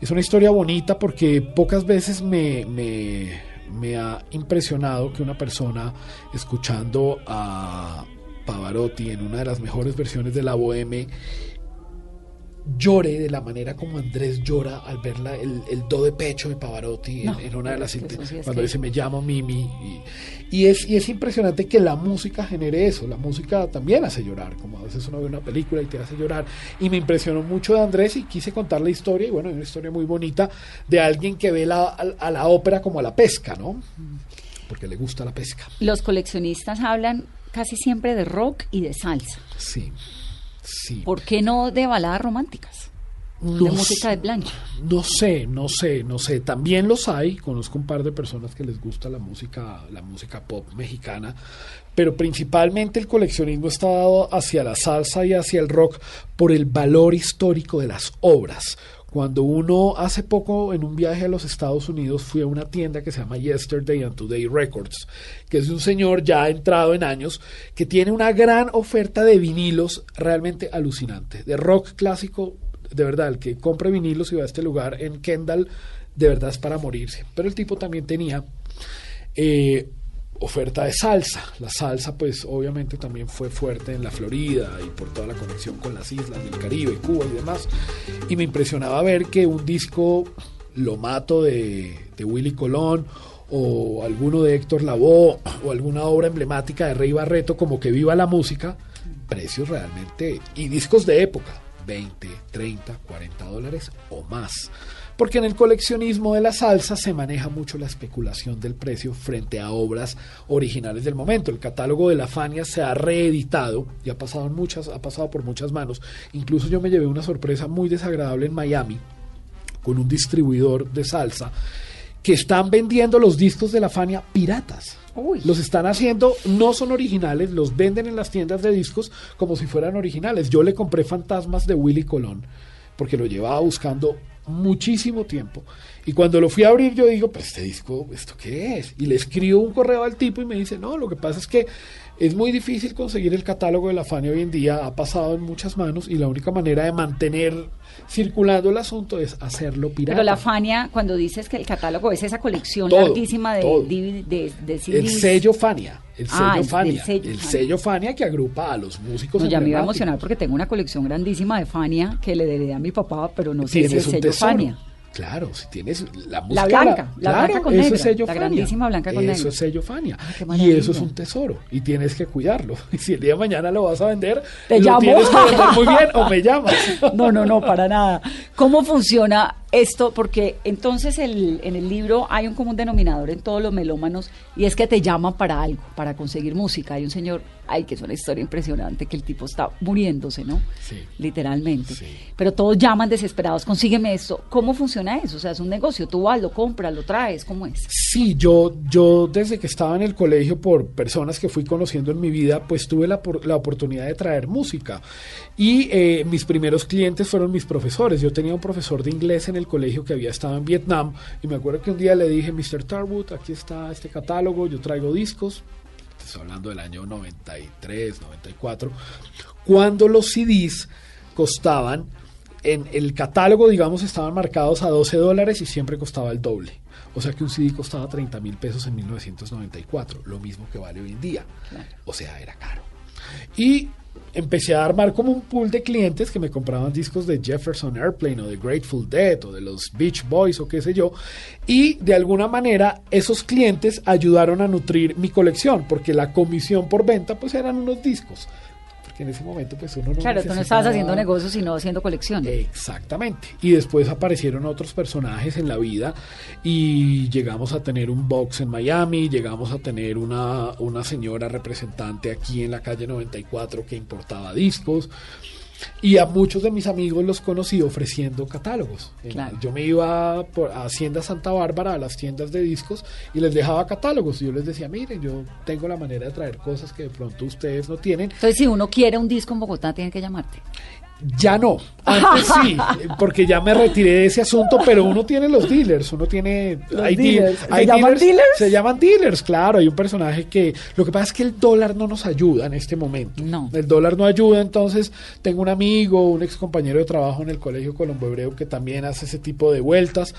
es una historia bonita porque pocas veces me, me, me ha impresionado que una persona escuchando a Pavarotti en una de las mejores versiones de la Boheme llore de la manera como Andrés llora al ver la- el, el do de pecho de Pavarotti en- No, en, una de las sí cuando dice me llamo Mimi y, y es y es impresionante que la música genere eso la música también hace llorar como a veces uno ve una película y te hace llorar y me impresionó mucho de Andrés y quise contar la historia y bueno es una historia muy bonita de alguien que ve la, a, a la ópera como a la pesca no porque le gusta la pesca. Los coleccionistas hablan casi siempre de rock y de salsa. sí sí ¿Por qué no de baladas románticas? No de música de plancha. No sé, no sé, no sé. También los hay. Conozco un par de personas que les gusta la música, la música pop mexicana, pero principalmente el coleccionismo está dado hacia la salsa y hacia el rock por el valor histórico de las obras. Cuando uno hace poco en un viaje a los Estados Unidos fui a una tienda que se llama Yesterday and Today Records, que es un señor ya entrado en años que tiene una gran oferta de vinilos realmente alucinante, de rock clásico de verdad, el que compre vinilos y va a este lugar en Kendall, de verdad es para morirse. Pero el tipo también tenía eh, oferta de salsa. La salsa, pues obviamente también fue fuerte en la Florida y por toda la conexión con las islas del Caribe, Cuba y demás. Y me impresionaba ver que un disco Lo Mato de, de Willy Colón o alguno de Héctor Lavoe o alguna obra emblemática de Rey Barreto como que viva la música, precios realmente y discos de época, 20, 30, 40 dólares o más. Porque en el coleccionismo de la salsa se maneja mucho la especulación del precio frente a obras originales del momento. El catálogo de la Fania se ha reeditado y ha pasado, en muchas, ha pasado por muchas manos. Incluso yo me llevé una sorpresa muy desagradable en Miami con un distribuidor de salsa que están vendiendo los discos de la Fania piratas. Uy. Los están haciendo, no son originales, los venden en las tiendas de discos como si fueran originales. Yo le compré Fantasmas de Willy Colón porque lo llevaba buscando muchísimo tiempo. Y cuando lo fui a abrir, yo digo, pues este disco, ¿esto qué es? Y le escribo un correo al tipo y me dice, no, lo que pasa es que es muy difícil conseguir el catálogo de la Fania hoy en día, ha pasado en muchas manos y la única manera de mantener circulando el asunto es hacerlo pirata. Pero la Fania, cuando dices que el catálogo es esa colección Todo, larguísima de, de, de el CDs. sello Fania, el sello Ah, el- Fania, del sello el sello Fania que agrupa a los músicos. No, ya me iba a emocionar porque tengo una colección grandísima de Fania que le heredé a mi papá, pero no sé si es un sello tesoro. Fania. Claro, si tienes la música. La blanca, la claro, blanca con eso negra, es sello la Fania. grandísima blanca con Eso negra. es sello Fania. y eso es un tesoro. Y tienes que cuidarlo. Y si el día de mañana lo vas a vender, Te lo llamo. tienes que vender muy bien o me llamas. No, no, no, para nada. ¿Cómo funciona esto? Porque entonces el, en el libro hay un común denominador en todos los melómanos y es que te llaman para algo, para conseguir música. Hay un señor, ay, que es una historia impresionante, que el tipo está muriéndose, ¿no? Sí. Literalmente. Sí. Pero todos llaman desesperados, consígueme esto. ¿Cómo funciona eso? O sea, es un negocio, tú vas, lo compras, lo traes, ¿cómo es? Sí, yo, yo desde que estaba en el colegio, por personas que fui conociendo en mi vida, pues tuve la, la oportunidad de traer música. Y eh, mis primeros clientes fueron mis profesores. Yo tenía un profesor de inglés en el colegio que había estado en Vietnam. Y me acuerdo que un día le dije, Mr. Tarwood, aquí está este catálogo, yo traigo discos. Estoy hablando del año 93, 94. Cuando los CDs costaban en el catálogo, digamos, estaban marcados a 12 dólares y siempre costaba el doble. O sea que un CD costaba 30 mil pesos en 1994, lo mismo que vale hoy en día. O sea, era caro. Y empecé a armar como un pool de clientes que me compraban discos de Jefferson Airplane o de Grateful Dead o de los Beach Boys o qué sé yo. Y de alguna manera esos clientes ayudaron a nutrir mi colección porque la comisión por venta pues eran unos discos. Porque en ese momento pues uno no Claro, tú no estabas haciendo negocios, sino haciendo colección. Exactamente. Y después aparecieron otros personajes en la vida y llegamos a tener un box en Miami, llegamos a tener una, una señora representante aquí en la calle 94 que importaba discos. Y a muchos de mis amigos los conocí ofreciendo catálogos. Eh, Claro. Yo me iba por, a Hacienda Santa Bárbara, a las tiendas de discos, y les dejaba catálogos. Y yo les decía, miren, yo tengo la manera de traer cosas que de pronto ustedes no tienen. Entonces, si uno quiere un disco en Bogotá, tiene que llamarte. Ya no. Antes sí, porque ya me retiré de ese asunto, pero uno tiene los dealers, uno tiene... Los hay. ¿Se llaman dealers? Se llaman dealers, claro. Hay un personaje que... Lo que pasa es que el dólar no nos ayuda en este momento. No. El dólar no ayuda, entonces tengo un amigo, un ex compañero de trabajo en el Colegio Colombo Hebreo que también hace ese tipo de vueltas,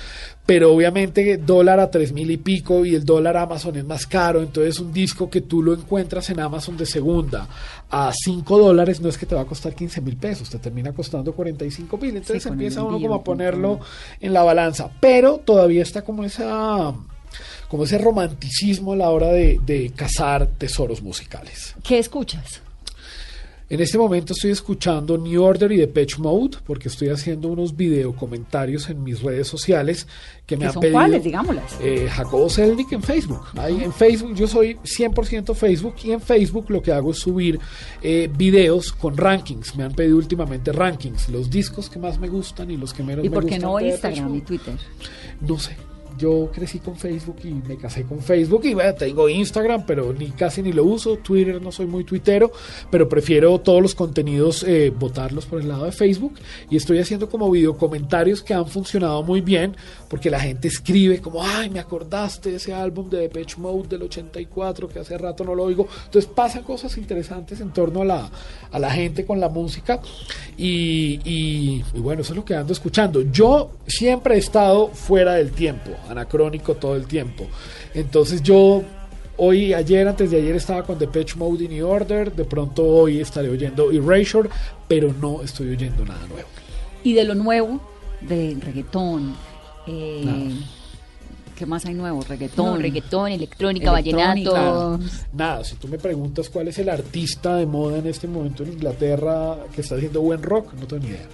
pero obviamente dólar a tres mil y pico y el dólar Amazon es más caro, entonces un disco que tú lo encuentras en Amazon de segunda a 5 dólares no es que te va a costar 15 mil pesos, te termina costando 45 mil, entonces empieza uno como a ponerlo en la balanza, pero todavía está como esa como ese romanticismo a la hora de, de cazar tesoros musicales. ¿Qué escuchas? En este momento estoy escuchando New Order y Depeche Mode porque estoy haciendo unos video comentarios en mis redes sociales que me ¿Qué han son pedido. cuáles? Digámoslas. Eh, Jacobo Selnick en Facebook. Ahí en Facebook yo soy 100% Facebook y en Facebook lo que hago es subir eh, videos con rankings. Me han pedido últimamente rankings, los discos que más me gustan y los que menos ¿Y me por gustan. qué no de Depeche Instagram y. Twitter? No sé. Yo crecí con Facebook y me casé con Facebook y bueno, tengo Instagram, pero ni casi ni lo uso. Twitter no soy muy tuitero, pero prefiero todos los contenidos eh, botarlos por el lado de Facebook y estoy haciendo como video comentarios que han funcionado muy bien porque la gente escribe como, ay, me acordaste de ese álbum de Depeche Mode del 84 que hace rato no lo oigo. Entonces pasan cosas interesantes en torno a la, a la gente con la música y, bueno, eso es lo que ando escuchando. Yo siempre he estado fuera del tiempo, anacrónico todo el tiempo. Entonces yo hoy, ayer, antes de ayer estaba con Depeche Mode y New Order, de pronto hoy estaré oyendo Erasure, pero no estoy oyendo nada nuevo. Y de lo nuevo, de reggaetón, eh. ¿Qué más hay nuevo? Reggaetón. No, reggaetón, electrónica, Electrónica. vallenato. Nada, si tú me preguntas cuál es el artista de moda en este momento en Inglaterra que está haciendo buen rock, no tengo ni idea.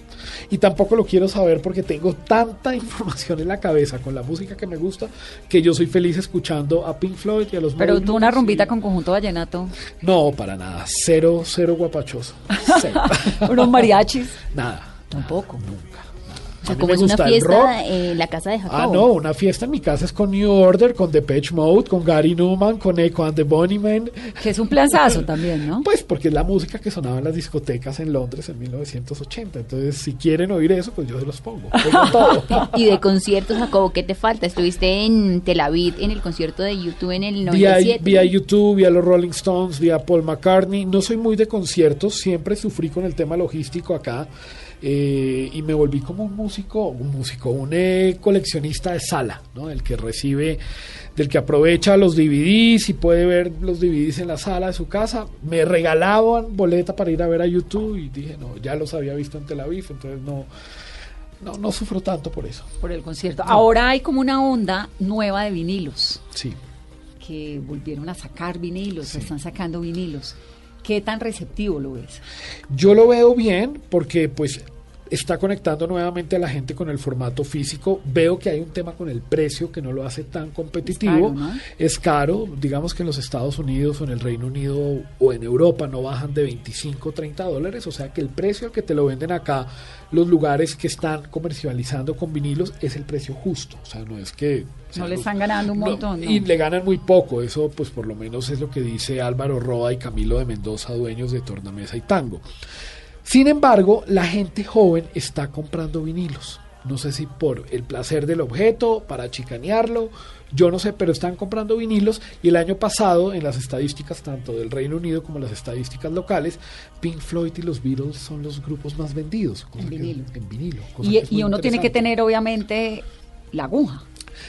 Y tampoco lo quiero saber porque tengo tanta información en la cabeza con la música que me gusta que yo soy feliz escuchando a Pink Floyd y a los Pero tú una rumbita y- con conjunto vallenato, No, para nada. Cero, cero guapachoso. Cero. unos mariachis. nada. Tampoco. Nunca. O sea, como es una fiesta en la casa de Jacobo. Ah, no, una fiesta en mi casa es con New Order, con Depeche Mode, con Gary Newman, con Echo and the Bunnymen. Que es un planzazo también, ¿no? Pues porque es la música que sonaba en las discotecas en Londres en 1980. Entonces, si quieren oír eso, pues yo se los pongo. Pongo todo. Y de conciertos, Jacobo, ¿qué te falta? Estuviste en Tel Aviv en el concierto de YouTube en el Vía, 97. vía YouTube, vía los Rolling Stones, vía Paul McCartney. No soy muy de conciertos, siempre sufrí con el tema logístico acá. Eh, y me volví como un músico, un músico, un eh, coleccionista de sala, ¿no? El que recibe, del que aprovecha los DVDs y puede ver los DVDs en la sala de su casa. Me regalaban boleta para ir a ver a YouTube y dije, no, ya los había visto en Tel Aviv, entonces no, no, no sufro tanto por eso. Por el concierto. Ahora hay como una onda nueva de vinilos, Sí. que volvieron a sacar vinilos, están sacando vinilos. ¿Qué tan receptivo lo ves? Yo lo veo bien porque pues está conectando nuevamente a la gente con el formato físico. Veo que hay un tema con el precio que no lo hace tan competitivo. Es caro, ¿no? Es caro. Digamos que en los Estados Unidos o en el Reino Unido o en Europa no bajan de 25 o 30 dólares. O sea que el precio al que te lo venden acá, los lugares que están comercializando con vinilos, es el precio justo. O sea, no es que... o sea, No le están ganando un no, montón, ¿no? Y le ganan muy poco. Eso pues por lo menos es lo que dice Álvaro Roa y Camilo de Mendoza, dueños de Tornamesa y Tango. Sin embargo, la gente joven está comprando vinilos. No sé si por el placer del objeto, para chicanearlo, yo no sé, pero están comprando vinilos y el año pasado, en las estadísticas tanto del Reino Unido como las estadísticas locales, Pink Floyd y los Beatles son los grupos más vendidos. En que- vinilo. en vinilo, Y, es y uno tiene que tener, obviamente, la aguja.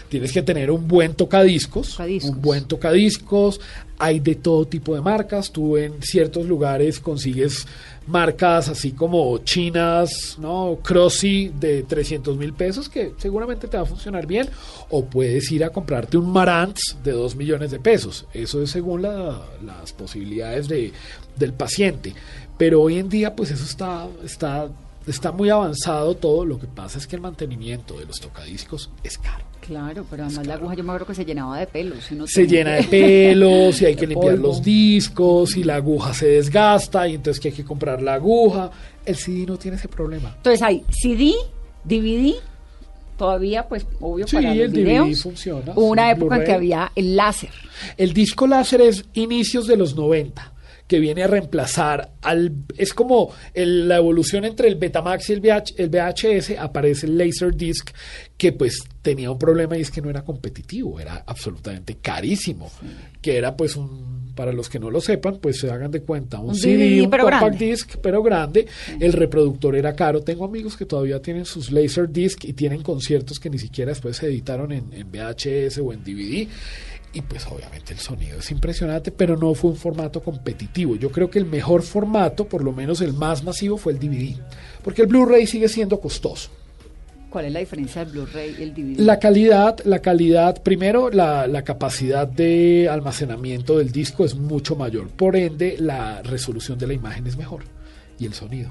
Tienes que tener un buen tocadiscos, Tocadiscos. un buen tocadiscos. Hay de todo tipo de marcas. Tú en ciertos lugares consigues marcas así como chinas, ¿no? Crossy de 300 mil pesos que seguramente te va a funcionar bien. O puedes ir a comprarte un Marantz de 2 millones de pesos. Eso es según la- las posibilidades de, del paciente. Pero hoy en día pues eso está, está, está muy avanzado todo. Lo que pasa es que el mantenimiento de los tocadiscos es caro. Claro, pero además la aguja yo me acuerdo que se llenaba de pelos. se llena de pelos y hay que limpiar polvo. los discos y la aguja se desgasta y entonces que hay que comprar la aguja. El CD no tiene ese problema. Entonces hay CD, DVD, todavía, pues, obvio, Sí, para los el DVD videos. funciona, Hubo una sí, época en que había el láser. El disco láser es inicios de los 90, que viene a reemplazar al... Es como el- la evolución entre el Betamax y el, VH el VHS, aparece el Laserdisc, que pues tenía un problema y es que no era competitivo, era absolutamente carísimo, que era pues un... Para los que no lo sepan, pues se hagan de cuenta, un, Un CD, DVD, un compact grande. disc, pero grande. El reproductor era caro. Tengo amigos que todavía tienen sus Laserdisc y tienen conciertos que ni siquiera después se editaron en, en VHS o en DVD. Y pues obviamente el sonido es impresionante, pero no fue un formato competitivo. Yo creo que el mejor formato, por lo menos el más masivo, fue el DVD. Porque el Blu-ray sigue siendo costoso. ¿Cuál es la diferencia del Blu-ray y el DVD? La calidad, la calidad, primero la, la capacidad de almacenamiento del disco es mucho mayor, por ende la resolución de la imagen es mejor y el sonido.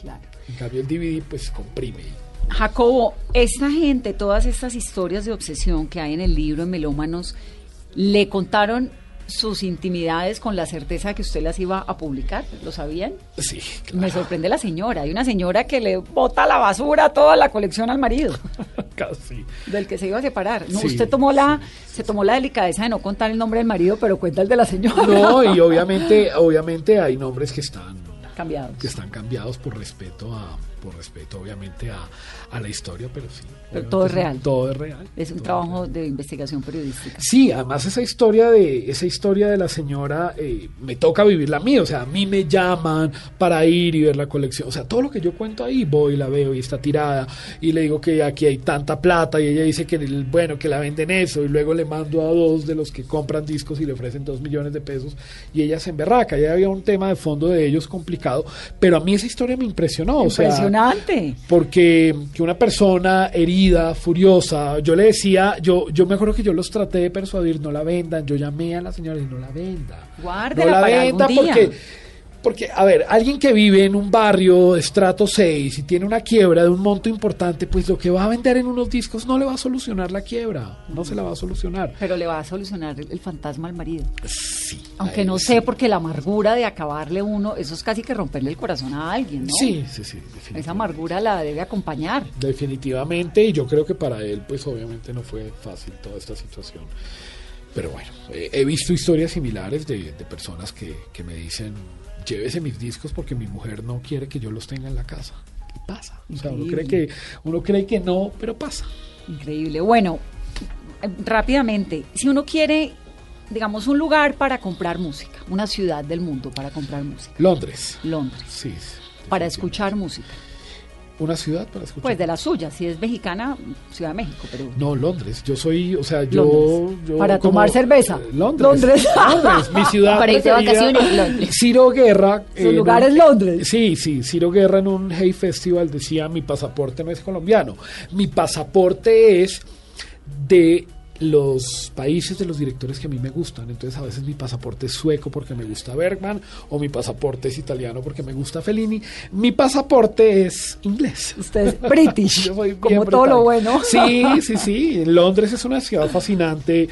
Claro. En cambio el DVD pues comprime. Jacobo, esta gente, todas estas historias de obsesión que hay en el libro en Melómanos, ¿le contaron sus intimidades con la certeza de que usted las iba a publicar? ¿Lo sabían? Sí, Me sorprende la señora. Hay una señora que le bota la basura toda la colección al marido, Casi. del que se iba a separar. No, Sí, usted tomó la, se tomó la delicadeza de no contar el nombre del marido, pero cuenta el de la señora. No, y obviamente, obviamente hay nombres que están Cambiados. que están cambiados por respeto a por respeto obviamente a, a la historia, pero sí. Pero todo es real. Todo es real. Es un trabajo de investigación periodística. Sí, además esa historia de esa historia de la señora eh, me toca vivirla a mí, o sea, a mí me llaman para ir y ver la colección, o sea, todo lo que yo cuento ahí voy, la veo y está tirada y le digo que aquí hay tanta plata y ella dice que bueno que la venden eso y luego le mando a dos de los que compran discos y le ofrecen dos millones de pesos y ella se emberraca, ya había un tema de fondo de ellos complicado, pero a mí esa historia me impresionó, o sea, Impresionante. porque que una persona herida, furiosa, yo le decía, yo, yo me acuerdo que yo los traté de persuadir, no la vendan, yo llamé a la señora y no la venda. Guárdela no la para venda algún día. porque, porque, a ver, alguien que vive en un barrio de estrato 6 y tiene una quiebra de un monto importante, pues lo que va a vender en unos discos no le va a solucionar la quiebra, no se la va a solucionar. Pero le va a solucionar el, fantasma al marido. Sí. Aunque no sí. sé, porque la amargura de acabarle uno, eso es casi que romperle el corazón a alguien, ¿no? Sí, sí, sí. Esa amargura la debe acompañar. Definitivamente, y yo creo que para él, pues obviamente no fue fácil toda esta situación. Pero bueno, eh, he visto historias similares de, de personas que, que me dicen, llévese mis discos porque mi mujer no quiere que yo los tenga en la casa. Y pasa. O sea, uno cree, que, uno cree que no, pero pasa. Increíble. Bueno, eh, rápidamente, si uno quiere, digamos, un lugar para comprar música, una ciudad del mundo para comprar música, Londres. Londres, Sí. sí. para escuchar música. Una ciudad para escuchar. Pues de la suya, si es mexicana, Ciudad de México, pero... No, Londres. Yo soy, o sea, yo. Para como- tomar cerveza. Eh, Londres. Londres. Londres, mi ciudad. Para irse de vacaciones, Londres. Ciro Guerra. Su lugar es Londres. Sí, sí. Ciro Guerra en un Hey Festival decía: Mi pasaporte no es colombiano. Mi pasaporte es de los países de los directores que a mí me gustan. Entonces, a veces mi pasaporte es sueco porque me gusta Bergman, o mi pasaporte es italiano porque me gusta Fellini. Mi pasaporte es inglés. Usted es British, como todo lo bueno. Sí, sí, sí. Londres es una ciudad fascinante.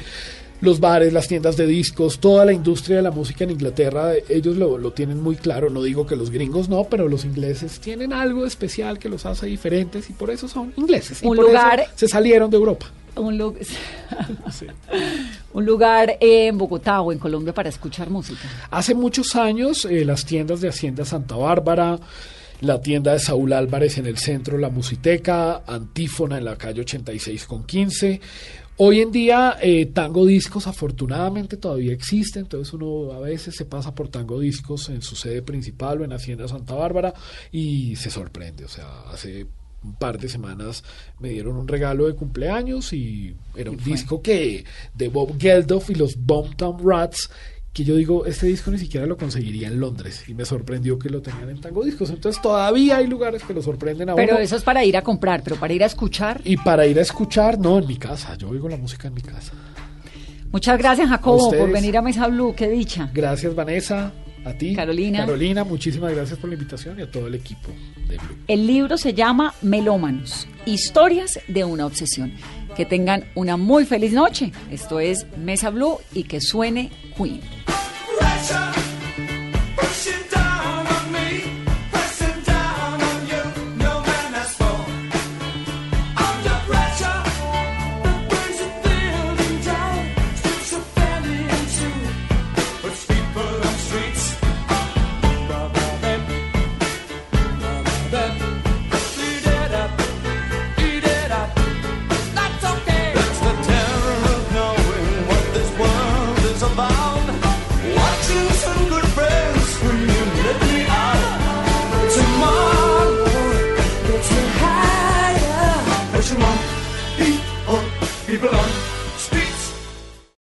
Los bares, las tiendas de discos, toda la industria de la música en Inglaterra, ellos lo, lo tienen muy claro. No digo que los gringos no, pero los ingleses tienen algo especial que los hace diferentes y por eso son ingleses. Y Un por eso lugar- se salieron de Europa. Un, lu- Sí. un lugar en Bogotá o en Colombia para escuchar música. Hace muchos años, eh, las tiendas de Hacienda Santa Bárbara, la tienda de Saúl Álvarez en el centro, la Musiteca, Antífona en la calle 86 con 15. Hoy en día, eh, Tango Discos afortunadamente todavía existe, entonces uno a veces se pasa por Tango Discos en su sede principal o en Hacienda Santa Bárbara y se sorprende. O sea, hace un par de semanas me dieron un regalo de cumpleaños y era un disco que de Bob Geldof y los Boomtown Rats que yo digo, este disco ni siquiera lo conseguiría en Londres y me sorprendió que lo tengan en Tango Discos. Entonces todavía hay lugares que lo sorprenden a Pero uno. eso es para ir a comprar, pero para ir a escuchar. Y para ir a escuchar, no, en mi casa. Yo oigo la música en mi casa. Muchas gracias, Jacobo, por venir a Mesa Blue. Qué dicha. Gracias, Vanessa. A ti. Carolina. Carolina, muchísimas gracias por la invitación y a todo el equipo de Blue. El libro se llama Melómanos, historias de una obsesión. Que tengan una muy feliz noche. Esto es Mesa Blue y que suene Queen.